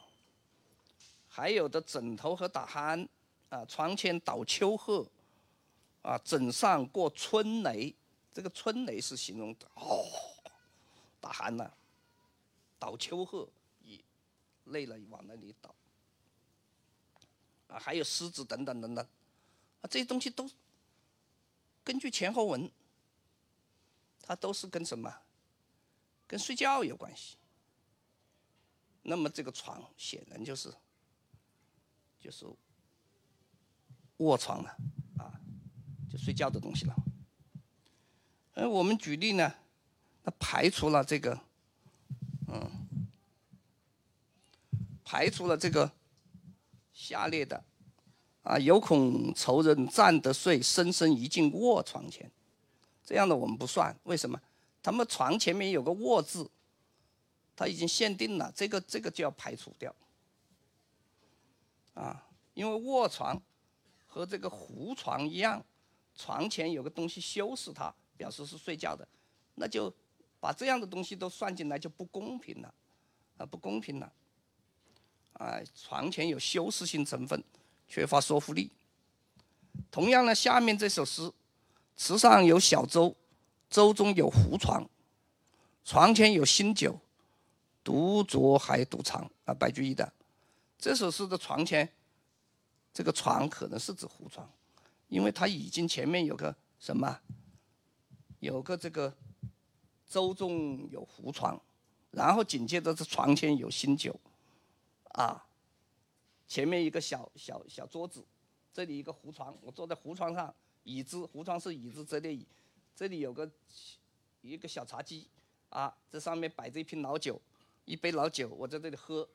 还有的枕头和打鼾，啊，床前倒秋鹤。啊，枕上过春雷，这个春雷是形容哦，打鼾了，倒秋鹤，也累了往那里倒。啊，还有狮子等等等等，啊，这些东西都根据前后文，它都是跟什么？跟睡觉有关系。那么这个床显然就是就是卧床了啊，就。睡觉的东西了。而，我们举例呢，那排除了这个，嗯，排除了这个下列的，啊，有恐仇人占得睡，深深一进卧床前，这样的我们不算。为什么？他们床前面有个卧字，他已经限定了，这个这个就要排除掉。啊，因为卧床和这个胡床一样。床前有个东西修饰它，表示是睡觉的，那就把这样的东西都算进来就不公平了，啊，不公平了，啊，床前有修饰性成分，缺乏说服力。同样呢，下面这首诗，池上有小舟，舟中有胡床，床前有新酒，独酌还独尝。啊，白居易的这首诗的床前，这个床可能是指胡床。因为它已经前面有个什么，有个这个舟中有胡床，然后紧接着是床前有新酒，啊，前面一个小小小桌子，这里一个胡床，我坐在胡床上，椅子胡床是椅子，折叠椅这里有个一个小茶几，啊，这上面摆着一瓶老酒，一杯老酒，我在这里喝，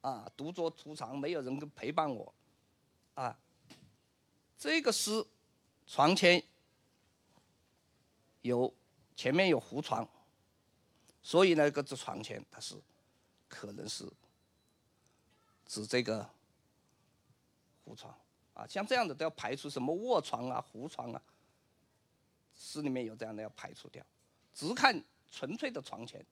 啊，独酌途长，没有人陪伴我，啊。这个诗，床前有前面有胡床，所以呢，个这床前它是可能是指这个胡床啊，像这样的都要排除什么卧床啊、胡床啊，诗里面有这样的要排除掉，只看纯粹的床前，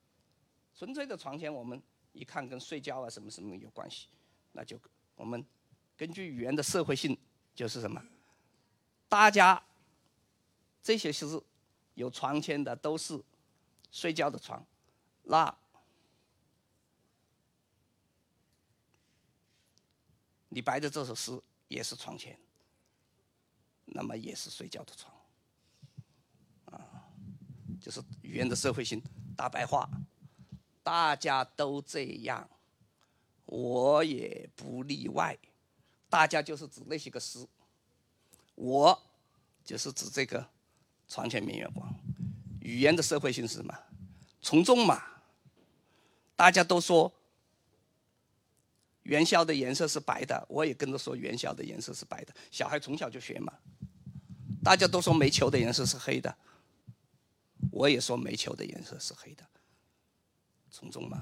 纯粹的床前我们一看跟睡觉啊什么什么有关系，那就我们根据语言的社会性。就是什么？大家这些是有床前的，都是睡觉的床。那李白的这首诗也是床前，那么也是睡觉的床。啊，就是语言的社会性，大白话，大家都这样，我也不例外。大家就是指那些个诗，我就是指这个床前明月光。语言的社会性是什么？从众嘛。大家都说元宵的颜色是白的，我也跟着说元宵的颜色是白的。小孩从小就学嘛。大家都说煤球的颜色是黑的，我也说煤球的颜色是黑的。从中嘛。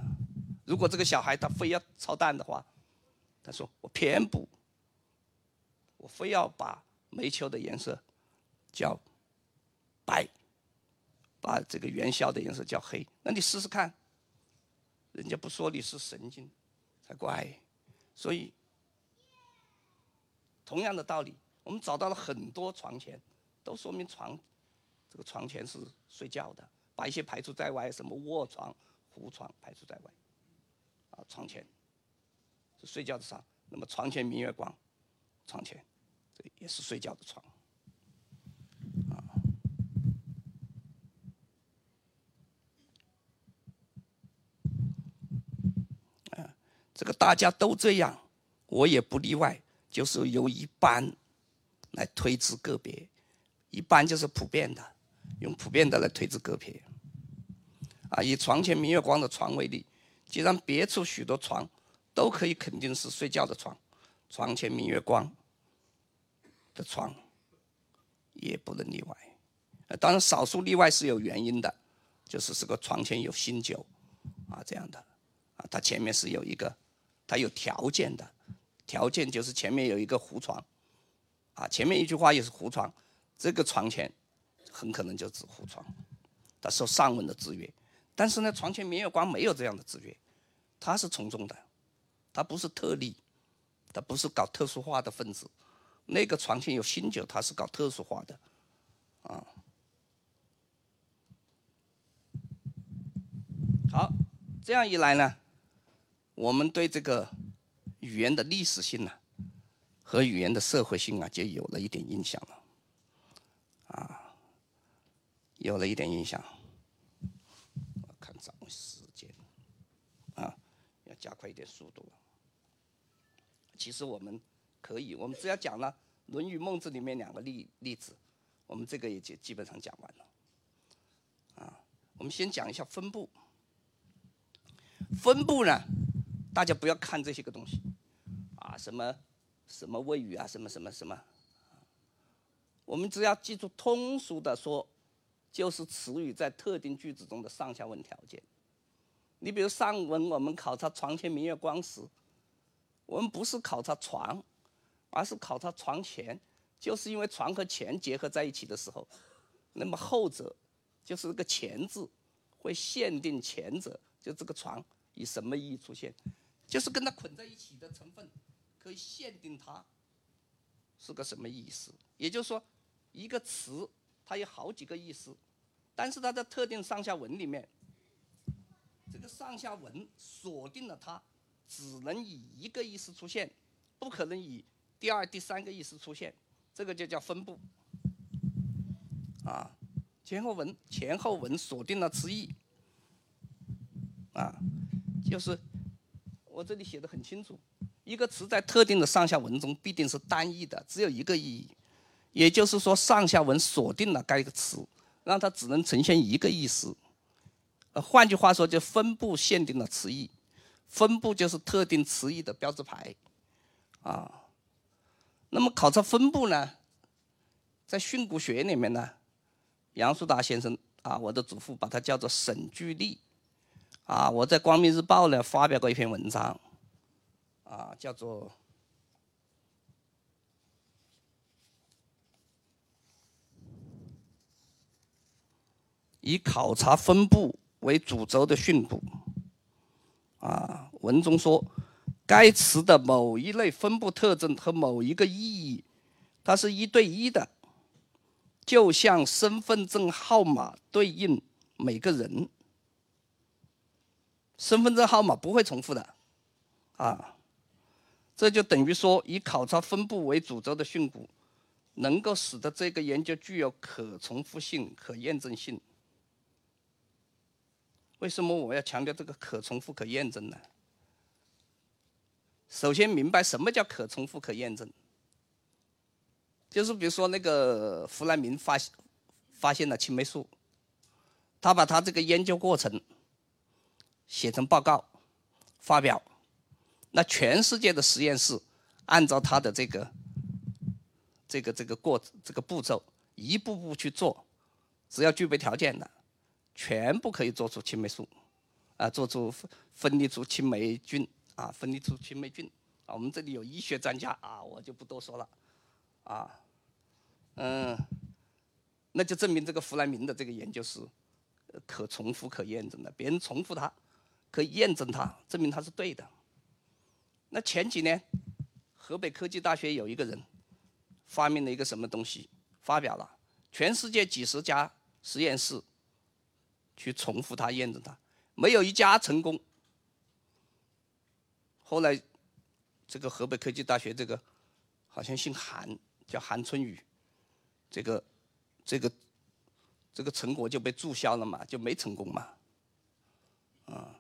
如果这个小孩他非要操蛋的话，他说我偏不。我非要把煤球的颜色叫白，把这个元宵的颜色叫黑，那你试试看，人家不说你是神经才怪。所以，同样的道理，我们找到了很多床前，都说明床这个床前是睡觉的，把一些排除在外，什么卧床、胡床排除在外，啊，床前是睡觉的床，那么床前明月光，床前这。也是睡觉的床，这个大家都这样，我也不例外，就是由一般来推之个别，一般就是普遍的，用普遍的来推之个别，啊，以床前明月光的床为例，既然别处许多床都可以肯定是睡觉的床，床前明月光。的床，也不能例外。呃，当然少数例外是有原因的，就是这个床前有新酒，啊这样的，啊它前面是有一个，它有条件的，条件就是前面有一个胡床，啊前面一句话也是胡床，这个床前很可能就指胡床，它受上文的制约。但是呢，床前明月光没有这样的制约，它是从众的，它不是特例，它不是搞特殊化的分子。那个床前有新酒，它是搞特殊化的，啊。好，这样一来呢，我们对这个语言的历史性呢，和语言的社会性啊，就有了一点印象了，啊，有了一点印象。我看掌握时间，啊，要加快一点速度。其实我们可以，我们只要讲了《论语》《孟子》里面两个例例子，我们这个也就基本上讲完了。啊，我们先讲一下分布。分布呢，大家不要看这些个东西，啊，什么什么谓语啊，什么什么什么，我们只要记住通俗的说，就是词语在特定句子中的上下文条件。你比如上文我们考察“床前明月光”时，我们不是考察床，而是考察床前，就是因为床和前结合在一起的时候，那么后者就是这个“前”字会限定前者，就这个床。以什么意义出现？就是跟它捆在一起的成分，可以限定它是个什么意思。也就是说，一个词它有好几个意思，但是它在特定上下文里面，这个上下文锁定了它只能以一个意思出现，不可能以第二、第三个意思出现，这个就叫分布。啊，前后文前后文锁定了词义，啊。就是我这里写的很清楚，一个词在特定的上下文中必定是单一的，只有一个意义。也就是说，上下文锁定了该个词，让它只能呈现一个意思。呃，换句话说，就分布限定了词义，分布就是特定词义的标志牌。啊，那么考察分布呢，在训诂学里面呢，杨树达先生啊，我的祖父把它叫做审句例。啊，我在《光明日报》呢发表过一篇文章，啊，叫做以考察分布为主轴的训诂。啊，文中说，该词的某一类分布特征和某一个意义，它是一对一的，就像身份证号码对应每个人。身份证号码不会重复的，啊，这就等于说，以考察分布为主轴的训诂，能够使得这个研究具有可重复性、可验证性。为什么我要强调这个可重复、可验证呢？首先明白什么叫可重复、可验证，就是比如说那个弗莱明发发现了青霉素，他把他这个研究过程。写成报告，发表，那全世界的实验室按照他的这个、这个、这个过这个步骤一步步去做，只要具备条件的，全部可以做出青霉素，啊，做出分分离出青霉菌，啊，分离出青霉菌，啊，我们这里有医学专家啊，我就不多说了，啊，嗯，那就证明这个弗莱明的这个研究是可重复、可验证的，别人重复他。可以验证它，证明它是对的。那前几年，河北科技大学有一个人发明了一个什么东西，发表了，全世界几十家实验室去重复它、验证它，没有一家成功。后来，这个河北科技大学这个好像姓韩，叫韩春雨，这个这个这个成果就被注销了嘛，就没成功嘛，啊。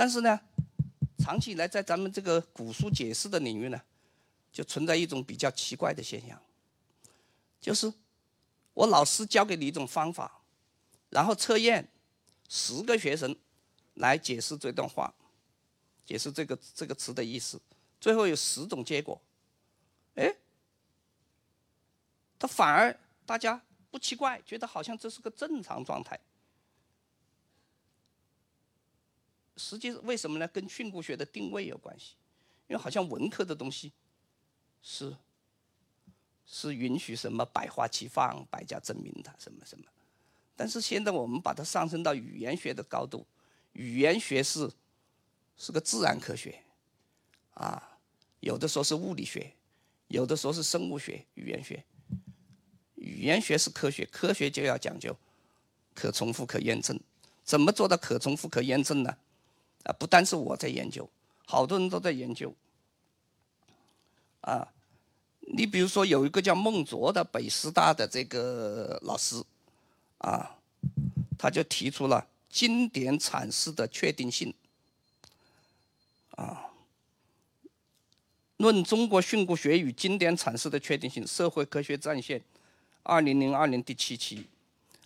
但是呢，长期以来在咱们这个古书解释的领域呢，就存在一种比较奇怪的现象，就是我老师教给你一种方法，然后测验十个学生来解释这段话，解释这个这个词的意思，最后有十种结果，哎，他反而大家不奇怪，觉得好像这是个正常状态。实际为什么呢？跟训诂学的定位有关系，因为好像文科的东西是是允许什么百花齐放、百家争鸣的什么什么，但是现在我们把它上升到语言学的高度，语言学是是个自然科学，啊，有的说是物理学，有的说是生物学，语言学，语言学是科学，科学就要讲究可重复、可验证，怎么做到可重复、可验证呢？啊，不单是我在研究，好多人都在研究。啊，你比如说有一个叫孟卓的北师大的这个老师，啊，他就提出了经典阐释的确定性。啊，论中国训诂学与经典阐释的确定性，社会科学战线，二零零二年第七期。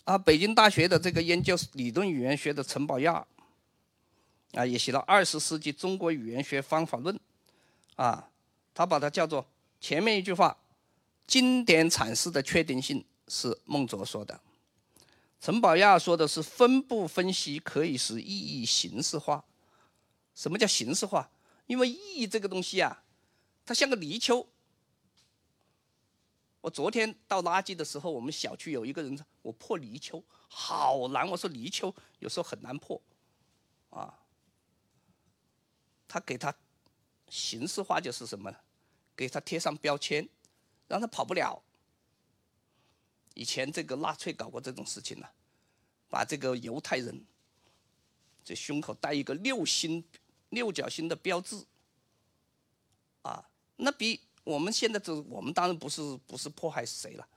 啊，北京大学的这个研究理论语言学的陈宝亚。啊，也写了《二十世纪中国语言学方法论》，啊，他把它叫做前面一句话，经典阐释的确定性是孟卓说的，陈宝亚说的是分布分析可以使意义形式化。什么叫形式化？因为意义这个东西啊，它像个泥鳅。我昨天倒垃圾的时候，我们小区有一个人：“我破泥鳅好难。”我说：“泥鳅有时候很难破，啊。”他给他形式化就是什么呢？给他贴上标签，让他跑不了。以前这个纳粹搞过这种事情呢，把这个犹太人这胸口带一个六星、六角星的标志，啊，那比我们现在这我们当然不是不是迫害谁了，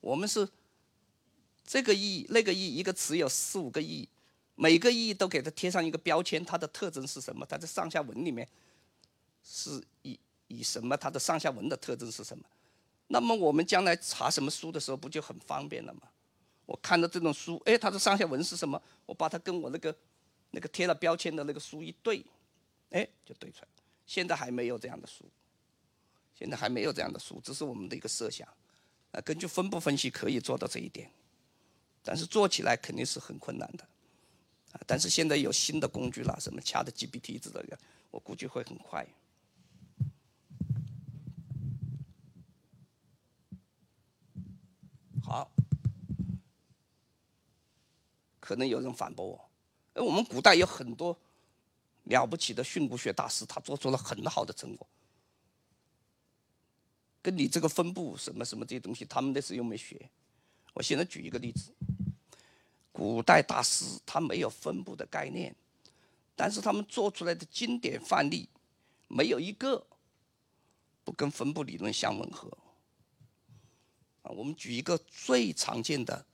我们是这个意义那个意义，一个词有四五个意义。每个意义都给它贴上一个标签，它的特征是什么？它的上下文里面是以以什么？它的上下文的特征是什么？那么我们将来查什么书的时候，不就很方便了吗？我看到这种书，哎，它的上下文是什么？我把它跟我那个那个贴了标签的那个书一对，哎，就对出来。现在还没有这样的书，现在还没有这样的书，这是我们的一个设想。啊，根据分布分析可以做到这一点，但是做起来肯定是很困难的。啊，但是现在有新的工具了，什么 Chat GPT 之类的，我估计会很快。好，可能有人反驳我，哎，我们古代有很多了不起的训诂学大师，他做出了很好的成果，跟你这个分布什么什么这些东西，他们那时又没学。我现在举一个例子。古代大师他没有分布的概念，但是他们做出来的经典范例，没有一个不跟分布理论相吻合。啊，我们举一个最常见的，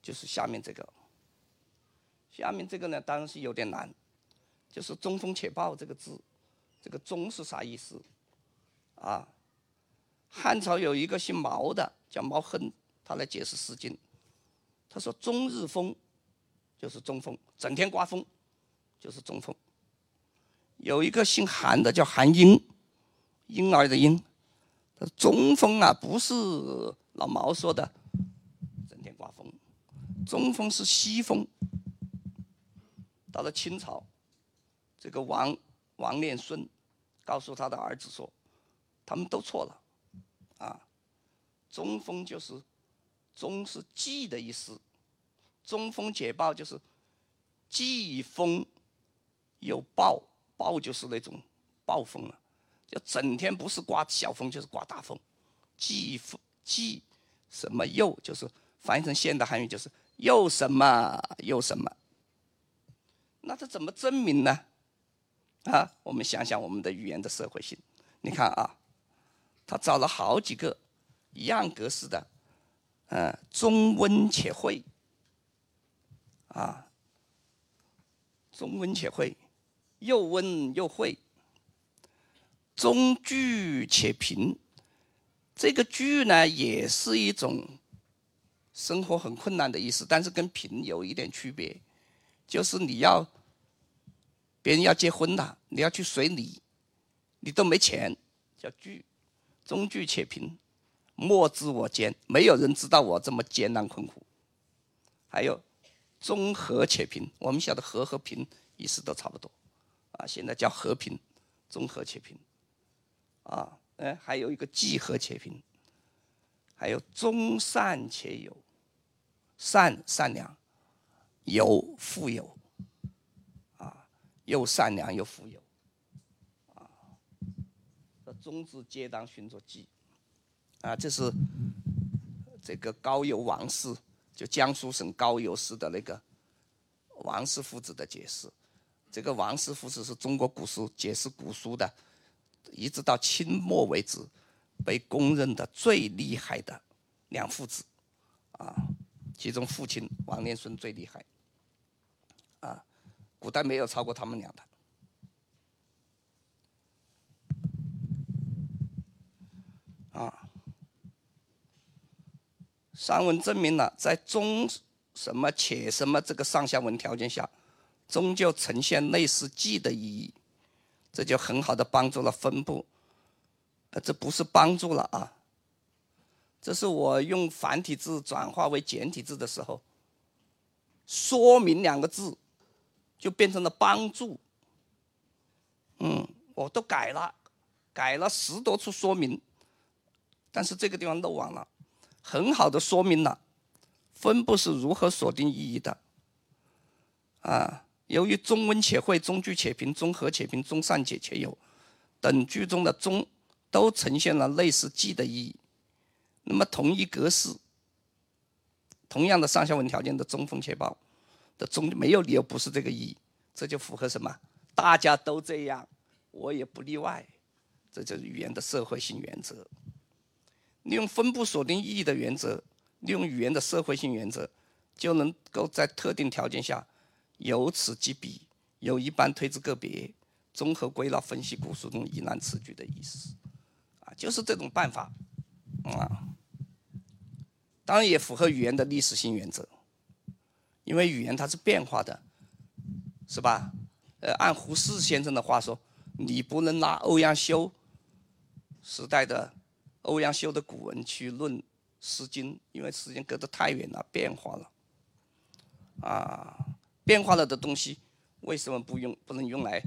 就是下面这个。下面这个呢，当然是有点难，就是“中风且暴”这个字，这个“中”是啥意思？啊，汉朝有一个姓毛的，叫毛亨，他来解释《诗经》。他说：“中日风，就是中风，整天刮风，就是中风。”有一个姓韩的叫韩英，婴儿的婴，他说：“中风啊，不是老毛说的，整天刮风，中风是西风。”到了清朝，这个王王念孙告诉他的儿子说：“他们都错了，啊，中风就是。”中是季的意思，中风解暴就是季风有暴，暴就是那种暴风了，就整天不是刮小风就是刮大风，季风季什么又就是翻译成现代汉语就是又什么又什么，那这怎么证明呢？啊，我们想想我们的语言的社会性，你看啊，他找了好几个一样格式的。嗯，中温且会，啊，中温且会，又温又会，中聚且平。这个聚呢，也是一种生活很困难的意思，但是跟平有一点区别，就是你要别人要结婚了，你要去随礼，你都没钱，叫聚，中聚且平，莫知我艰，没有人知道我这么艰难困苦。还有，中和且平，我们晓得和和平意思都差不多，啊，现在叫和平，中和且平，啊，哎，还有一个济和且平，还有忠善且有，善善良，有富有，啊，又善良又富有，啊，这中字皆当寻作济。啊，这是这个高邮王氏，就江苏省高邮市的那个王氏父子的解释。这个王氏父子是中国古书解释古书的，一直到清末为止，被公认的最厉害的两父子。啊，其中父亲王连孙最厉害。啊，古代没有超过他们俩的。啊。上文证明了，在中什么且什么这个上下文条件下，终究呈现类似记的意义，这就很好的帮助了分布。呃，这不是帮助了啊，这是我用繁体字转化为简体字的时候，说明两个字就变成了帮助。嗯，我都改了，改了十多处说明，但是这个地方漏网了。很好的说明了分布是如何锁定意义的。啊，由于中温且会、中句且平、中和且平、中善且且有等句中的中都呈现了类似记的意义，那么同一格式、同样的上下文条件的中锋且报的中没有理由不是这个意义，这就符合什么？大家都这样，我也不例外，这就是语言的社会性原则。利用分布锁定意义的原则，利用语言的社会性原则，就能够在特定条件下由此及彼，由一般推至个别，综合归纳分析古书中疑难词句的意思，啊，就是这种办法，啊，当然也符合语言的历史性原则，因为语言它是变化的，是吧？呃，按胡适先生的话说，你不能拿欧阳修时代的。欧阳修的古文去论《诗经》，因为时间隔得太远了，变化了。啊，变化了的东西，为什么不用不能用来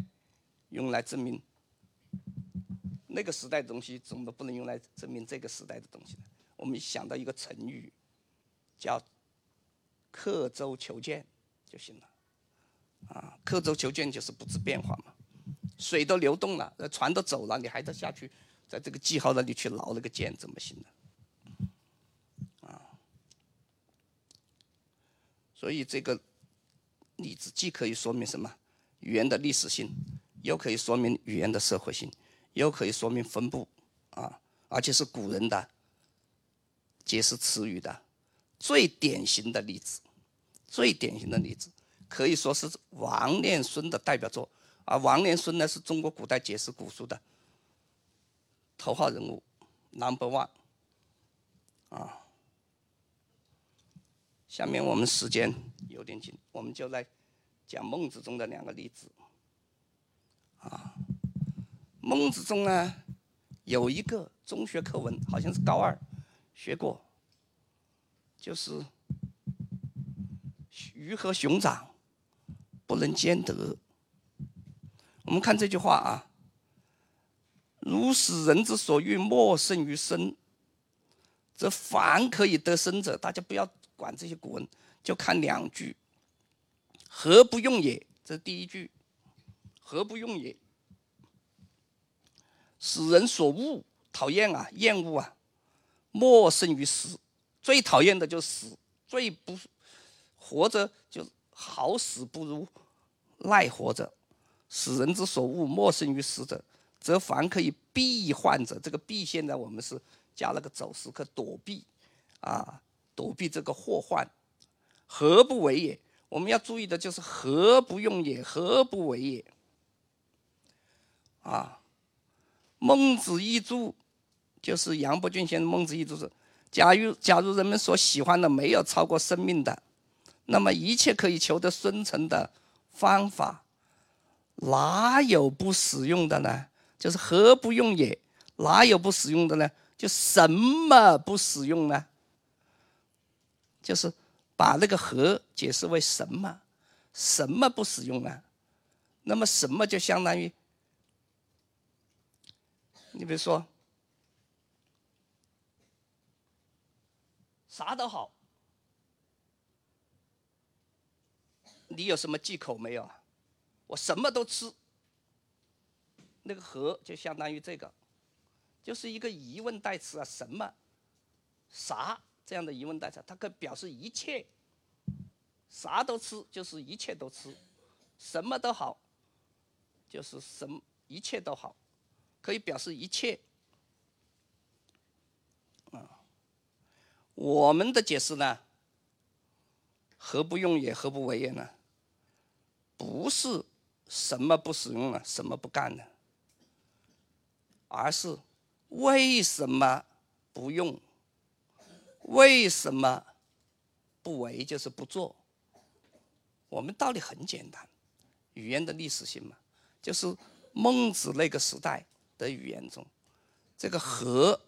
用来证明那个时代的东西？怎么不能用来证明这个时代的东西呢？我们想到一个成语，叫“刻舟求剑”就行了。啊，刻舟求剑就是不知变化嘛。水都流动了，船都走了，你还得下去。在这个记号那里去捞那个剑怎么行呢？啊，所以这个例子既可以说明什么语言的历史性，又可以说明语言的社会性，又可以说明分布啊，而且是古人的解释词语的最典型的例子，最典型的例子可以说是王念孙的代表作，而王念孙呢是中国古代解释古书的。头号人物，Number One，啊，下面我们时间有点紧，我们就来讲孟子中的两个例子，啊，孟子中呢有一个中学课文，好像是高二学过，就是鱼和熊掌不能兼得。我们看这句话啊。如使人之所欲，莫胜于生，则凡可以得生者，大家不要管这些古文，就看两句。何不用也？这第一句。何不用也？使人所恶，讨厌啊，厌恶啊，莫胜于死。最讨厌的就是死，最不活着就好死不如赖活着。使人之所恶，莫胜于死者。则凡可以避患者，这个避现在我们是加了个走时刻躲避，啊，躲避这个祸患，何不为也？我们要注意的就是何不用也，何不为也？啊，孟子一注就是杨伯峻先生孟子一注是：假如假如人们所喜欢的没有超过生命的，那么一切可以求得生存的方法，哪有不使用的呢？就是何不用也？哪有不使用的呢？就什么不使用呢？就是把那个和解释为什么，什么不使用呢？那么什么就相当于，你比如说，啥都好，你有什么忌口没有？我什么都吃。那个和就相当于这个，就是一个疑问代词啊，什么、啥这样的疑问代词，它可表示一切，啥都吃就是一切都吃，什么都好，就是什么一切都好，可以表示一切。啊，我们的解释呢，何不用也，何不为也呢？不是什么不使用了，什么不干呢？而是为什么不用？为什么不为？就是不做。我们道理很简单，语言的历史性嘛，就是孟子那个时代的语言中，这个“和”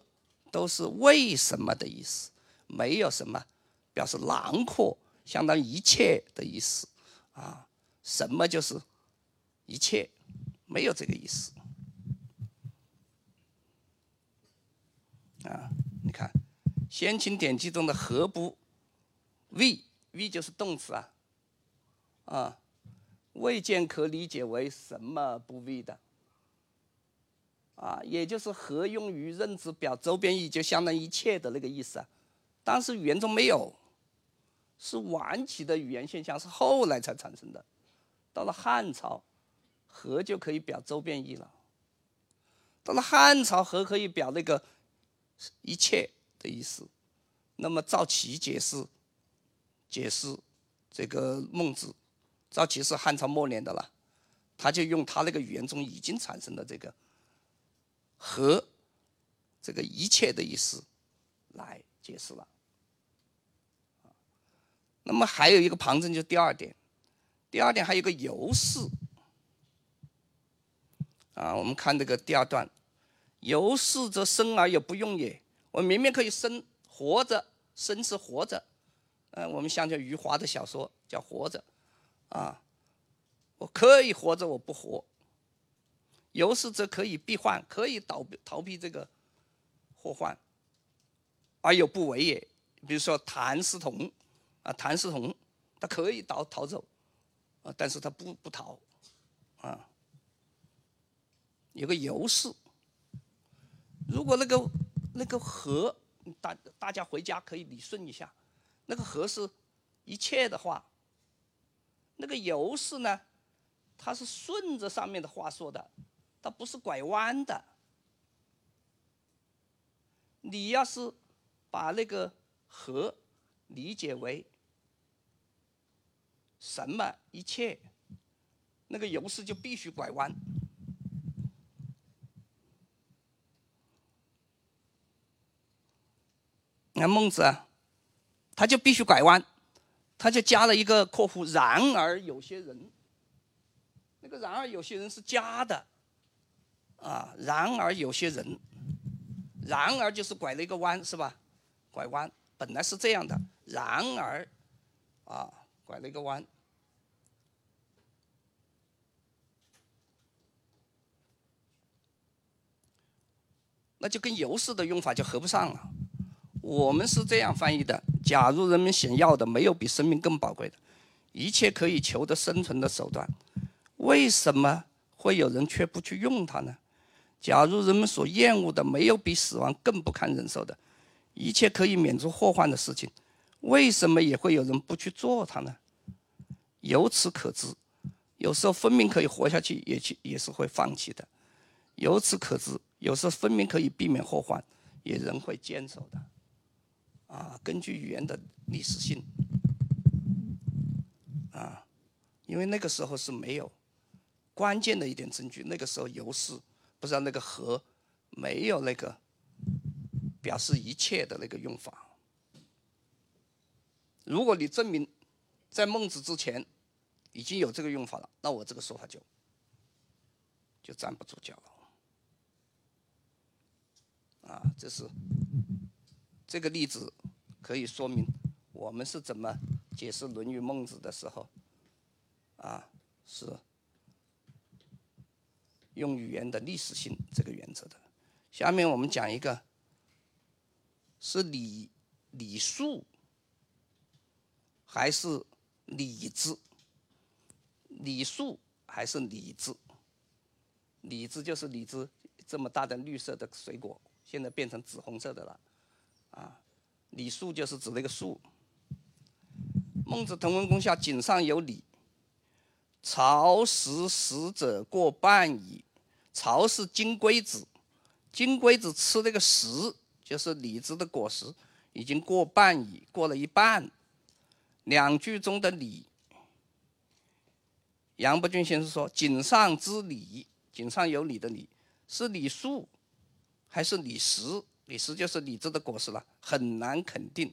都是为什么的意思，没有什么表示囊括，相当于一切的意思啊。什么就是一切，没有这个意思。啊，你看，先秦典籍中的“何不为”，“为”就是动词啊，啊，未见可理解为什么不为的，啊，也就是“何”用于认知表周边意，就相当于一切的那个意思啊。当时语言中没有，是晚期的语言现象，是后来才产生的。到了汉朝，“和”就可以表周边意了。到了汉朝，“和”可以表那个。一切的意思，那么赵齐解释解释这个孟子，赵齐是汉朝末年的了，他就用他那个语言中已经产生的这个和这个一切的意思来解释了。那么还有一个旁证，就第二点，第二点还有一个由是啊，我们看这个第二段。由是则生而有不用也。我明明可以生活着，生是活着。嗯，我们想想余华的小说叫《活着》，啊，我可以活着，我不活。由是则可以避患，可以逃逃避这个祸患，而有不为也。比如说谭嗣同，啊，谭嗣同他可以逃逃走，啊，但是他不不逃，啊，有个由是。如果那个那个和大大家回家可以理顺一下，那个和是一切的话，那个由是呢，它是顺着上面的话说的，它不是拐弯的。你要是把那个和理解为什么一切，那个由是就必须拐弯。你看孟子啊，他就必须拐弯，他就加了一个括弧。然而有些人，那个然而有些人是加的，啊，然而有些人，然而就是拐了一个弯，是吧？拐弯本来是这样的，然而，啊，拐了一个弯，那就跟由是的用法就合不上了。我们是这样翻译的：假如人们想要的没有比生命更宝贵的，一切可以求得生存的手段，为什么会有人却不去用它呢？假如人们所厌恶的没有比死亡更不堪忍受的，一切可以免除祸患的事情，为什么也会有人不去做它呢？由此可知，有时候分明可以活下去，也去也是会放弃的；由此可知，有时候分明可以避免祸患，也仍会坚守的。啊，根据语言的历史性，啊，因为那个时候是没有关键的一点证据，那个时候由是不知道那个和没有那个表示一切的那个用法。如果你证明在孟子之前已经有这个用法了，那我这个说法就就站不住脚了。啊，这是这个例子可以说明我们是怎么解释《论语》《孟子》的时候，啊，是用语言的历史性这个原则的。下面我们讲一个，是礼礼数还是礼制？李树还是李子？李子就是李子这么大的绿色的水果，现在变成紫红色的了，啊，李树就是指那个树。孟子滕文公下井上有礼，朝食食者过半矣。朝是金龟子，金龟子吃那个食，就是李子的果实，已经过半矣，过了一半。两句中的礼。杨伯峻先生说：“井上之礼，井上有礼的礼，是礼数还是礼实？李实就是李子的果实了，很难肯定。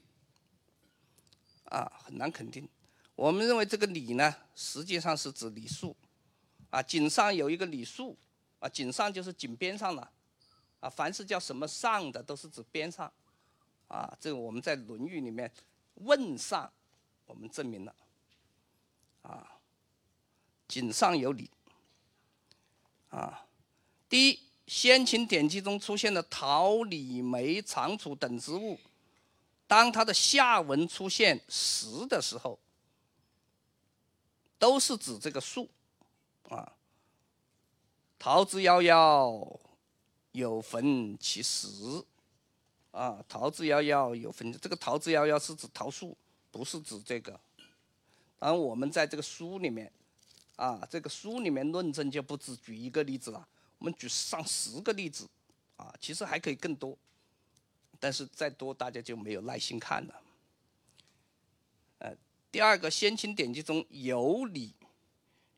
啊，很难肯定。我们认为这个李呢，实际上是指李树。啊，井上有一个李树，啊，井上就是井边上了。啊，凡是叫什么上的，都是指边上。啊，这个我们在《论语》里面问上，我们证明了。啊。”井上有礼，啊，第一，先秦典籍中出现的桃、李、梅、长楚等植物，当它的下文出现“实”的时候，都是指这个树，啊，桃之夭夭，有逢其实，啊，桃之夭夭，有逢这个桃之夭夭是指桃树，不是指这个。而我们在这个书里面。啊，这个书里面论证就不止举一个例子了，我们举上十个例子，啊，其实还可以更多，但是再多大家就没有耐心看了。呃，第二个先秦典籍中有李、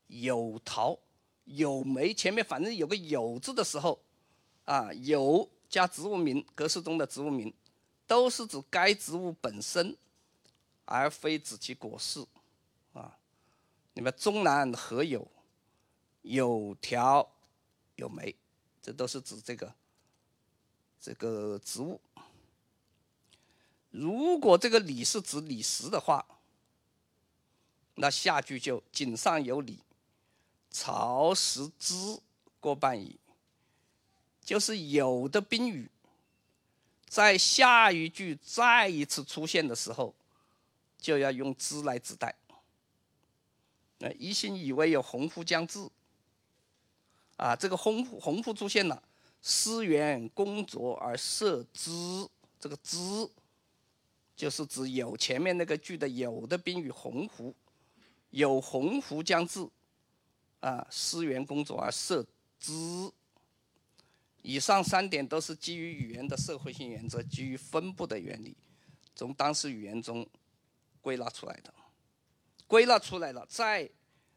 有陶、有梅，前面反正有个有字的时候，啊，有加植物名，格式中的植物名，都是指该植物本身，而非指其果实。那么中南何有？有条有梅，这都是指这个这个植物。如果这个李是指李石的话，那下句就井上有李，朝食之过半矣。就是有的宾语，在下一句再一次出现的时候，就要用之来指代。那一心以为有鸿鹄将至，啊，这个鸿鸿鹄出现了，思源工作而设之，这个之就是指有前面那个句的有的宾语鸿鹄，有鸿鹄将至，啊，思源工作而设之。以上三点都是基于语言的社会性原则，基于分布的原理，从当时语言中归纳出来的。归纳出来了，在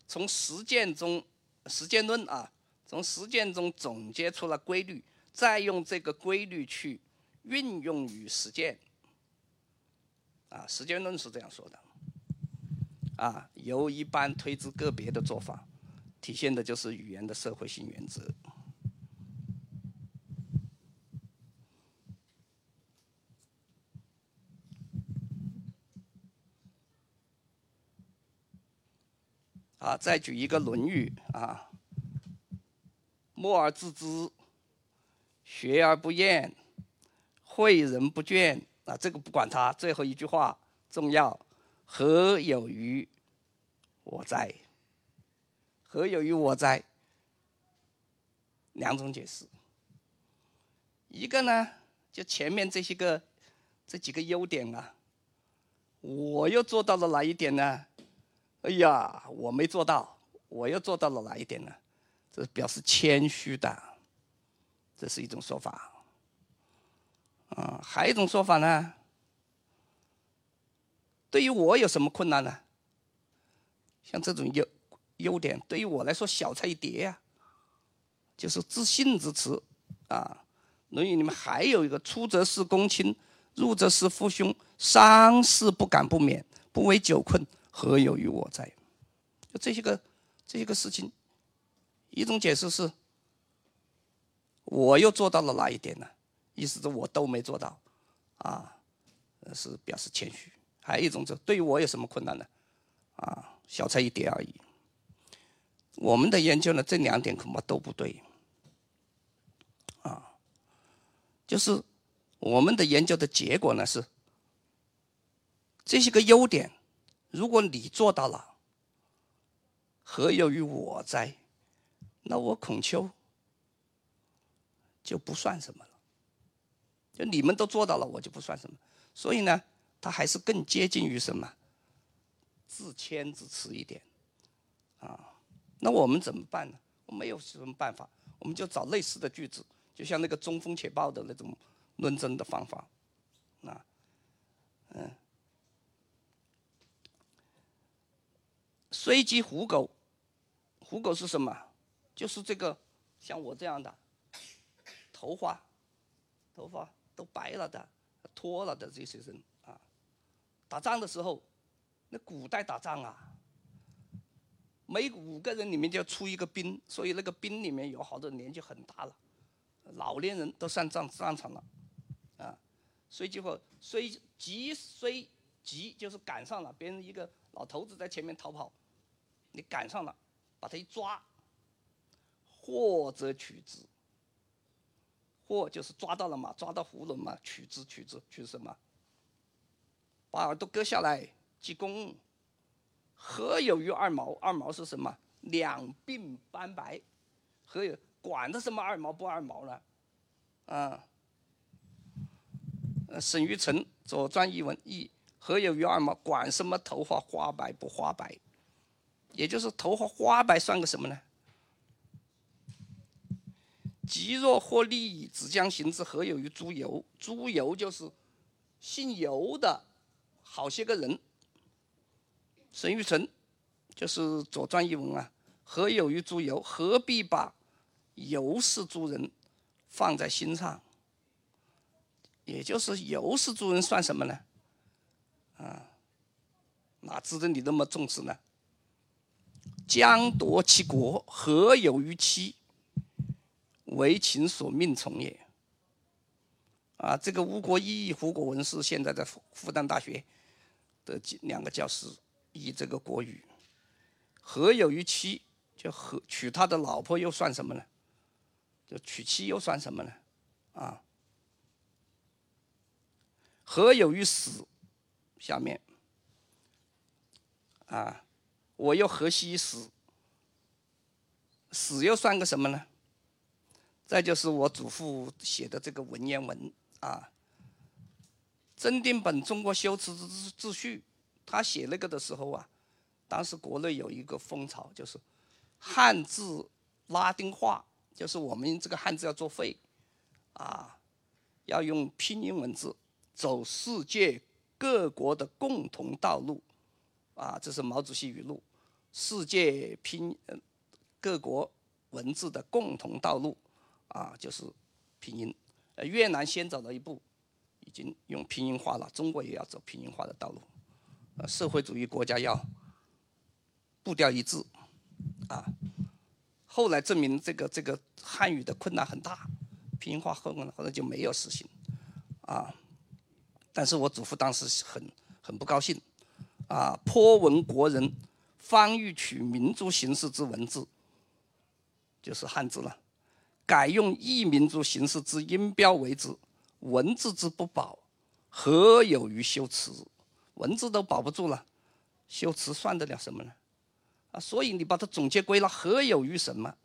从实践中实践论啊，从实践中总结出了规律，再用这个规律去运用于实践。啊，实践论是这样说的。啊，由一般推至个别的做法，体现的就是语言的社会性原则。啊，再举一个《论语》啊，“默而自知，学而不厌，诲人不倦。”啊，这个不管它，最后一句话重要。何有于我哉？何有于我哉？两种解释。一个呢，就前面这些个这几个优点啊，我又做到了哪一点呢？哎呀，我没做到，我又做到了哪一点呢？这表示谦虚的，这是一种说法。啊，还有一种说法呢？对于我有什么困难呢？像这种优优点，对于我来说小菜一碟呀，就是自信之词。啊，《论语》里面还有一个“出则事公亲，入则事父兄，丧事不敢不免，不为久困。”何有于我哉？就这些个这些个事情，一种解释是，我又做到了哪一点呢？意思是我都没做到，啊，是表示谦虚。还有一种就对于我有什么困难呢？啊，小菜一碟而已。我们的研究呢，这两点恐怕都不对，啊，就是我们的研究的结果呢是，这些个优点，如果你做到了，何有于我哉？那我孔丘就不算什么了。就你们都做到了，我就不算什么。所以呢，他还是更接近于什么？自谦自持一点，啊。那我们怎么办呢？我没有什么办法，我们就找类似的句子，就像那个中锋且报的那种论证的方法，啊，嗯，虽及虎狗，虎狗是什么？就是这个像我这样的头发，头发都白了的、脱了的这些人啊，打仗的时候，那古代打仗啊。每五个人里面就要出一个兵，所以那个兵里面有好多年纪很大了，老年人都上战战场了，啊，所以结果虽急虽急就是赶上了，别人一个老头子在前面逃跑，你赶上了，把他一抓，或者取之，或就是抓到了嘛，抓到囫囵嘛，取之取之取什么？把耳朵割下来记功。何有于二毛？二毛是什么？两鬓斑白。何有？管他什么二毛不二毛呢？啊。沈于成《左传》译文译：何有于二毛？管什么头发花白不花白？也就是头发花白算个什么呢？极若获利，只将行之。何有于诸游？诸游就是姓游的好些个人。沈玉成就是《左传》一文啊，何有于诸游？何必把游氏诸人放在心上？也就是游氏诸人算什么呢？啊，哪值得你那么重视呢？将夺其国，何有于妻？为秦所命从也。啊，这个吴国义、胡国文是现在在复复旦大学的两个教师。以这个国语，何有于妻？就何娶他的老婆又算什么呢？就娶妻又算什么呢？啊？何有于死？下面啊，我又何惜死？死又算个什么呢？再就是我祖父写的这个文言文啊，真定本中国修辞之秩序。他写那个的时候啊，当时国内有一个风潮，就是汉字拉丁化，就是我们这个汉字要作废，啊，要用拼音文字，走世界各国的共同道路，啊，这是毛主席语录，世界拼各国文字的共同道路，啊，就是拼音。呃，越南先走了一步，已经用拼音化了，中国也要走拼音化的道路。呃社会主义国家要步调一致，啊，后来证明这个这个汉语的困难很大，拼音化后呢后来就没有实行，啊，但是我祖父当时很很不高兴，啊，颇闻国人方欲取民族形式之文字，就是汉字了，改用异民族形式之音标为之，文字之不保，何有于修辞？文字都保不住了，修辞算得了什么呢？啊，所以你把它总结归纳，何有于什么？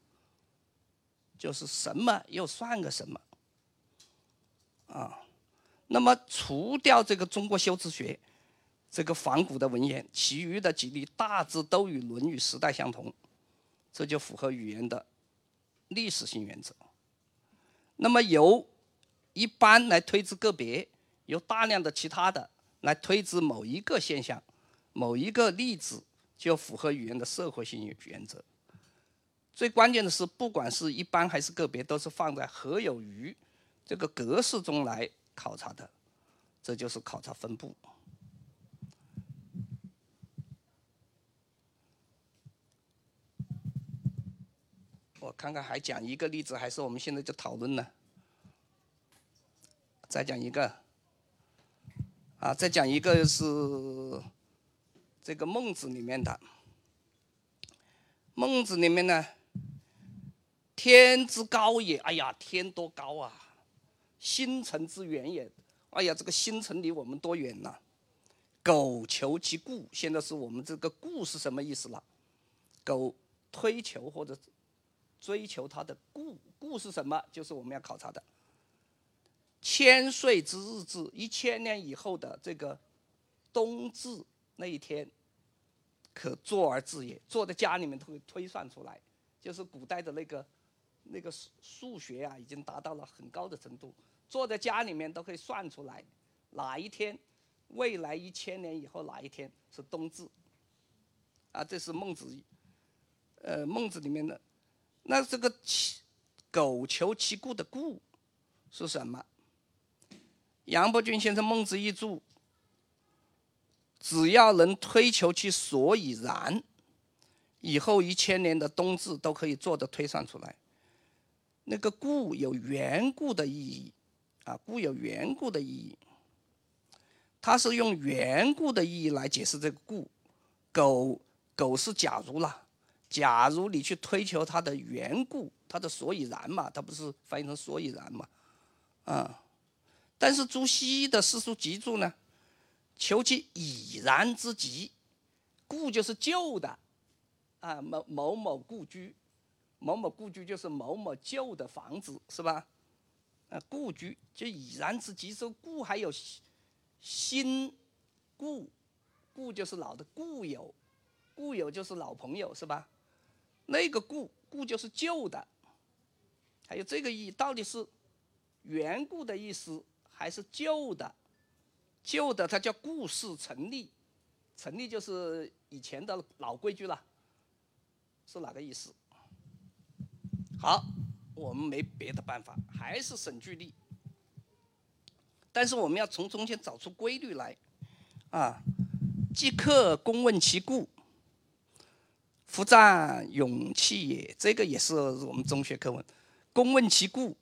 就是什么又算个什么？啊，那么除掉这个中国修辞学这个仿古的文言，其余的几例大致都与《论语》时代相同，这就符合语言的历史性原则。那么由一般来推知个别，有大量的其他的。来推知某一个现象、某一个例子，就符合语言的社会性原则。最关键的是，不管是一般还是个别，都是放在何有余这个格式中来考察的，这就是考察分布。我看看还讲一个例子，还是我们现在就讨论呢？再讲一个，啊，再讲一个是这个孟子里面的。孟子里面呢，天之高也，哎呀，天多高啊！星辰之远也，哎呀，这个星辰离我们多远呐？苟求其故，现在是我们这个“故”是什么意思了？苟推求或者追求它的“故”，“故”是什么？就是我们要考察的。千岁之日至，一千年以后的这个冬至那一天，可坐而知也。坐在家里面都会推算出来，就是古代的那个那个数数学啊，已经达到了很高的程度。坐在家里面都可以算出来，哪一天。未来一千年以后哪一天是冬至？啊，这是孟子，呃，孟子里面的。那这个其苟求其故的故是什么？杨伯峻先生《孟子一注》，只要能推求其所以然，以后一千年的冬至都可以做的推算出来。那个故有缘故的意义，啊，故有缘故的意义。他是用缘故的意义来解释这个故，苟苟是假如了，假如你去推求它的缘故，它的所以然嘛，它不是翻译成所以然嘛，啊，但是朱熹的四书集注呢，求其已然之极，故就是旧的，啊某某某故居，某某故居就是某某旧的房子是吧？啊故居就已然之极，说故还有。新故，故就是老的故友，故友就是老朋友，是吧？那个故，故就是旧的。还有这个意，到底是缘故的意思，还是旧的？旧的它叫故事成立，成立就是以前的老规矩了，是哪个意思？好，我们没别的办法，还是省句例。但是我们要从中间找出规律来，啊，即刻公问其故，夫战勇气也。这个也是我们中学课文，公问其故，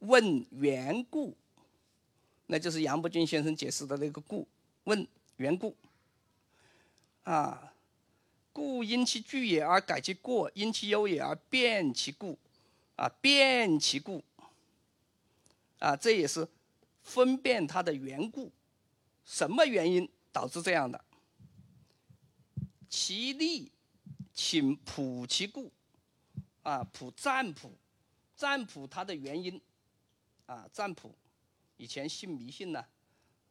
问缘故，那就是杨伯峻先生解释的那个故，问缘故，啊，故因其惧也而改其过，因其忧也而变其故，啊，变其故，啊，这也是。分辨它的缘故，什么原因导致这样的？其利，请卜其故，啊，卜占卜，占卜它的原因，啊，占卜，以前信迷信呢，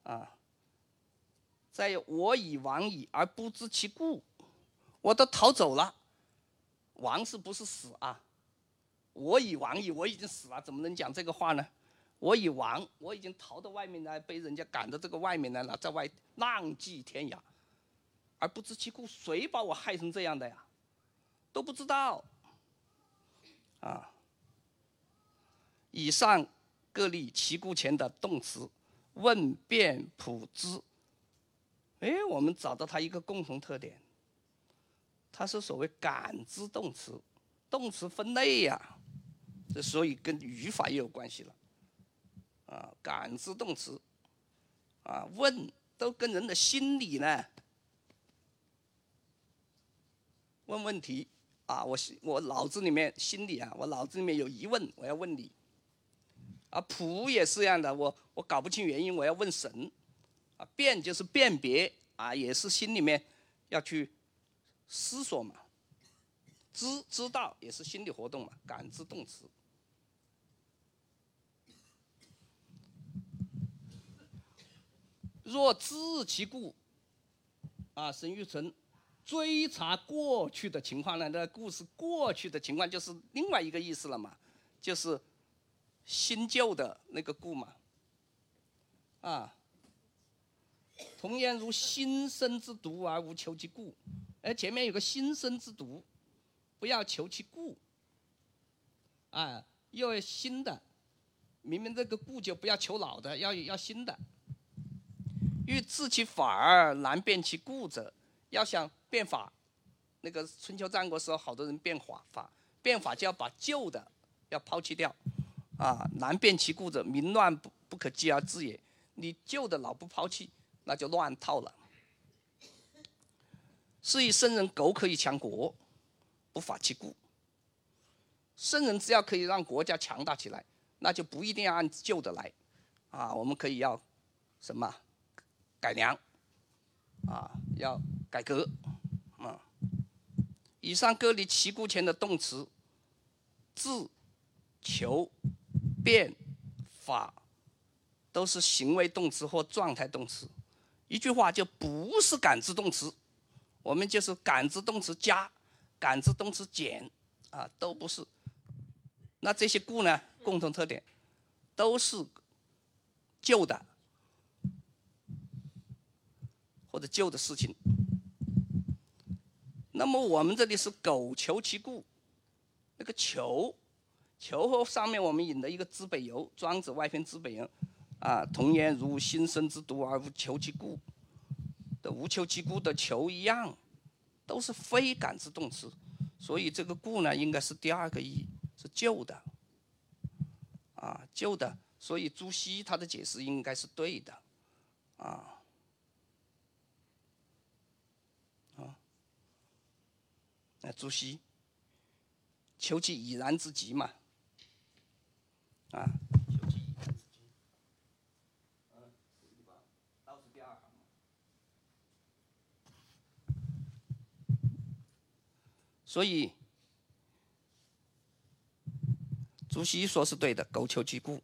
啊，在我已亡矣而不知其故，我都逃走了，亡是不是死啊？我已亡矣，我已经死了，怎么能讲这个话呢？我已亡，我已经逃到外面来，被人家赶到这个外面来了，在外浪迹天涯，而不知其故，谁把我害成这样的呀？都不知道。啊，以上各例其故前的动词，问辩卜知。哎，我们找到它一个共同特点，它是所谓感知动词，动词分类呀，这所以跟语法也有关系了。啊，感知动词，啊，问都跟人的心理呢，问问题，啊，我我脑子里面心里啊，我脑子里面有疑问，我要问你，啊，卜也是这样的，我我搞不清原因，我要问神，啊，辨就是辨别，啊，也是心里面要去思索嘛，知知道也是心理活动嘛，感知动词。若知其故，啊，沈玉成追查过去的情况呢？那故事过去的情况就是另外一个意思了嘛，就是新旧的那个故嘛，啊，童言如新生之犊而无求其故，哎，前面有个新生之犊，不要求其故，啊，又要新的，明明这个故就不要求老的，要要新的。欲治其法而难辨其故者，要想变法，那个春秋战国时候，好多人变法法，变法就要把旧的要抛弃掉，啊，难辨其故者，民乱不不可继而治也。你旧的老不抛弃，那就乱套了。是以圣人苟可以强国，不法其故。圣人只要可以让国家强大起来，那就不一定要按旧的来，啊，我们可以要什么改良，啊，要改革，以上各离其故前的动词，治、求、变、法，都是行为动词或状态动词。一句话就不是感知动词，我们就是感知动词加，感知动词减，啊，都不是。那这些故呢？共同特点都是旧的或者旧的事情。那么我们这里是苟求其故，那个求，求和上面我们引的一个《知北游》，庄子外篇《知北游》，啊，同言如心生之独而无求其故的无求其故的求一样，都是非感知动词，所以这个故呢，应该是第二个意。是旧的，啊，旧的，所以朱熹他的解释应该是对的，啊，那朱熹求其已然之极嘛，啊，求其已然之极，倒数第二行，所以。朱熹说是对的，苟求其故。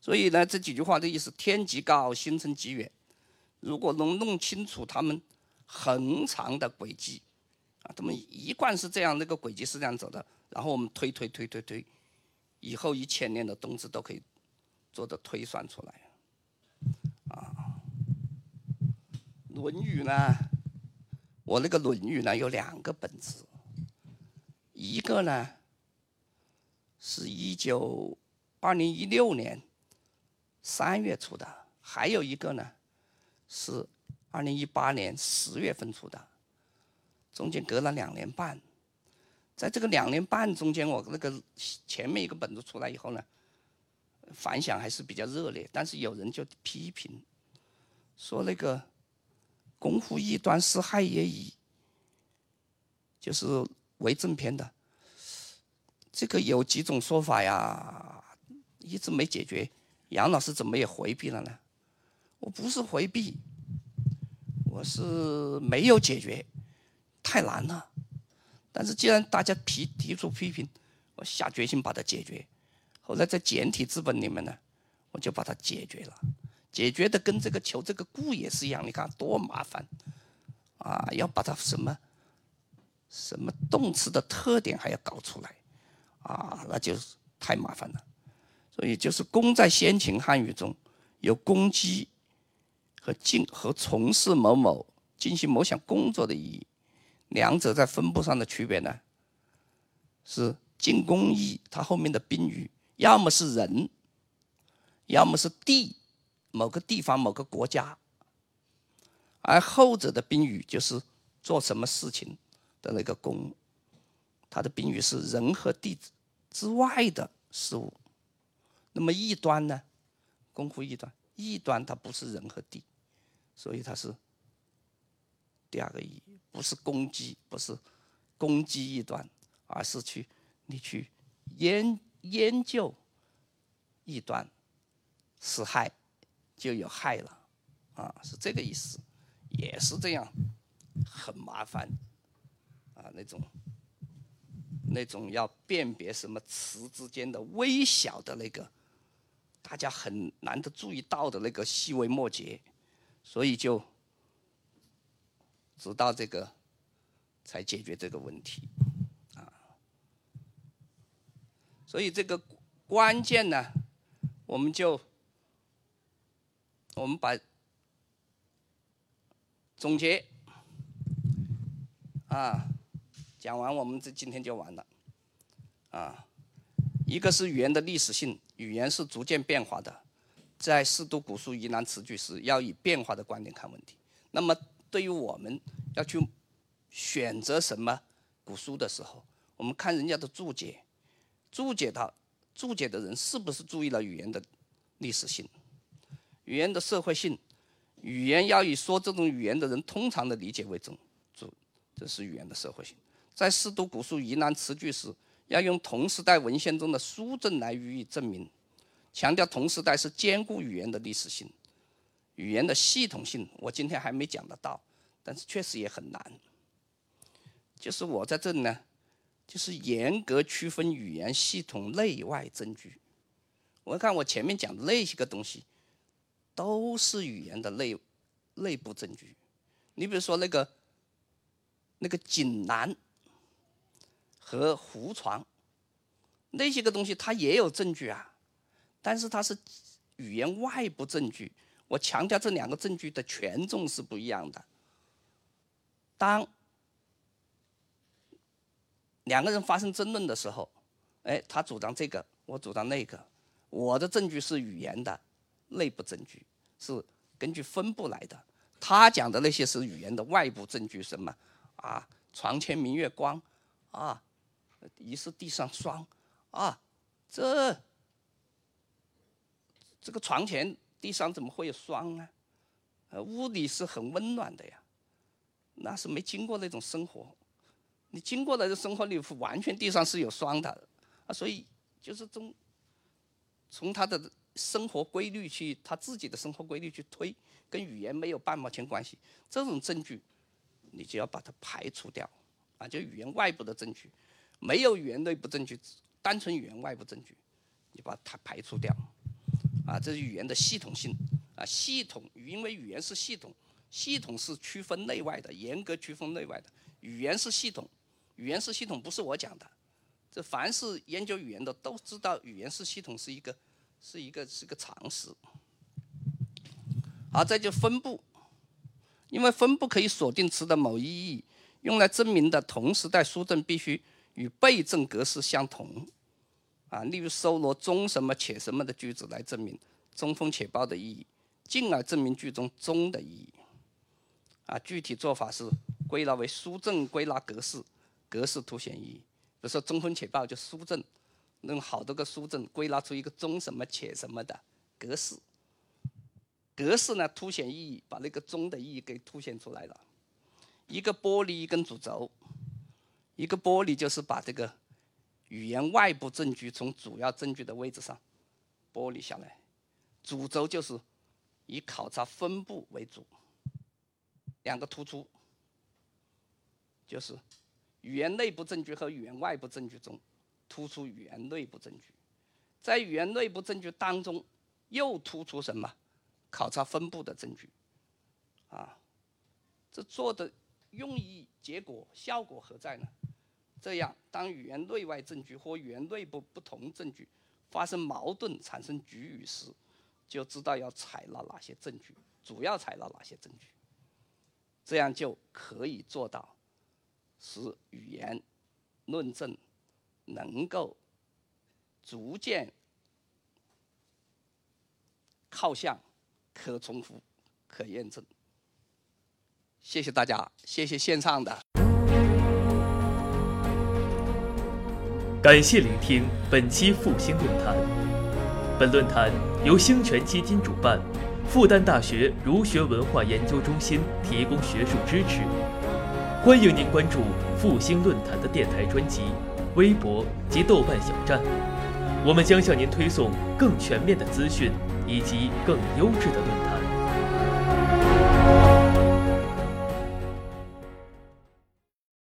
所以呢，这几句话的意思：天极高，星辰极远。如果能弄清楚他们恒长的轨迹，啊，他们一贯是这样，那个轨迹是这样走的。然后我们推推推推推，以后一千年的冬至都可以做的推算出来。啊，《论语》呢，我那个《论语》呢有两个本子，一个呢。是一九二零一六年三月出的，还有一个呢是二零一八年十月份出的，中间隔了两年半。在这个两年半中间，我那个前面一个本子出来以后呢，反响还是比较热烈，但是有人就批评说那个“功夫异端，是害也已”，就是为正篇的。这个有几种说法呀，一直没解决。杨老师怎么也回避了呢？我不是回避，我是没有解决，太难了。但是既然大家提提出批评，我下决心把它解决。后来在简体字本里面呢，我就把它解决了。解决的跟这个求这个故也是一样，你看多麻烦啊！要把它什么什么动词的特点还要搞出来。啊，那就是太麻烦了，所以就是“功”在先秦汉语中有攻击和进和从事某某进行某项工作的意义，两者在分布上的区别呢，是进攻义它后面的宾语要么是人，要么是地，某个地方某个国家，而后者的宾语就是做什么事情的那个“功”。它的宾语是人和地之外的事物，那么异端呢？功夫异端，异端它不是人和地，所以它是第二个意义，不是攻击，不是攻击异端，而是去你去研研究异端，是害就有害了，啊，是这个意思，也是这样，很麻烦，啊，那种。那种要辨别什么词之间的微小的那个，大家很难得注意到的那个细微末节，所以就直到这个才解决这个问题，啊，所以这个关键呢，我们就我们把总结啊。讲完，我们这今天就完了，啊，一个是语言的历史性，语言是逐渐变化的，在试读古书疑难词句时，要以变化的观点看问题。那么，对于我们要去选择什么古书的时候，我们看人家的注解，注解它注解的人是不是注意了语言的历史性、语言的社会性？语言要以说这种语言的人通常的理解为准，主这是语言的社会性。在试读古书疑难词句时，要用同时代文献中的书证来予以证明，强调同时代是兼顾语言的历史性、语言的系统性。我今天还没讲得到，但是确实也很难。就是我在这里呢。就是严格区分语言系统内外证据。我看我前面讲的那些个东西，都是语言的内内部证据。你比如说那个那个锦囊和胡床那些个东西，它也有证据啊，但是它是语言外部证据。我强调这两个证据的权重是不一样的。当两个人发生争论的时候，哎，他主张这个，我主张那个，我的证据是语言的内部证据，是根据分布来的。他讲的那些是语言的外部证据，什么啊？床前明月光，啊，疑是地上霜，啊，这这个床前地上怎么会有霜呢？呃，屋里是很温暖的呀，那是没经过那种生活。你经过了的生活里，完全地上是有霜的，啊，所以就是从从他的生活规律去，他自己的生活规律去推，跟语言没有半毛钱关系。这种证据，你就要把它排除掉，啊，就语言外部的证据，没有语言内部证据，单纯语言外部证据，你把它排除掉，啊，这是语言的系统性，啊，系统，因为语言是系统，系统是区分内外的，严格区分内外的，语言是系统。语言是系统不是我讲的，这凡是研究语言的都知道，语言是系统是一个，是一个是个常识。好，再就分布，因为分布可以锁定词的某一意义，用来证明的同时代书证必须与备证格式相同。啊，例如搜罗“中什么且什么”的句子来证明“中锋且报”的意义，进而证明句中“中”的意义。啊，具体做法是归纳为书证归纳格式。格式凸显意义，比如说“中锋且报”就书证，用好多个书证归纳出一个“中什么且什么”的格式。格式呢凸显意义，把那个“中”的意义给凸显出来了。一个玻璃一根主轴，一个玻璃就是把这个语言外部证据从主要证据的位置上剥离下来，主轴就是以考察分布为主。两个突出就是。语言内部证据和语言外部证据中，突出语言内部证据，在语言内部证据当中，又突出什么？考察分布的证据，啊，这做的用意、结果、效果何在呢？这样，当语言内外证据或语言内部不同证据发生矛盾、产生局语时，就知道要采纳哪些证据，主要采纳哪些证据，这样就可以做到。使语言论证能够逐渐靠向可重复、可验证。谢谢大家，谢谢线上的。感谢聆听本期复兴论坛。本论坛由兴全基金主办，复旦大学儒学文化研究中心提供学术支持。欢迎您关注复兴论坛的电台专辑、微博及豆瓣小站，我们将向您推送更全面的资讯以及更优质的论坛。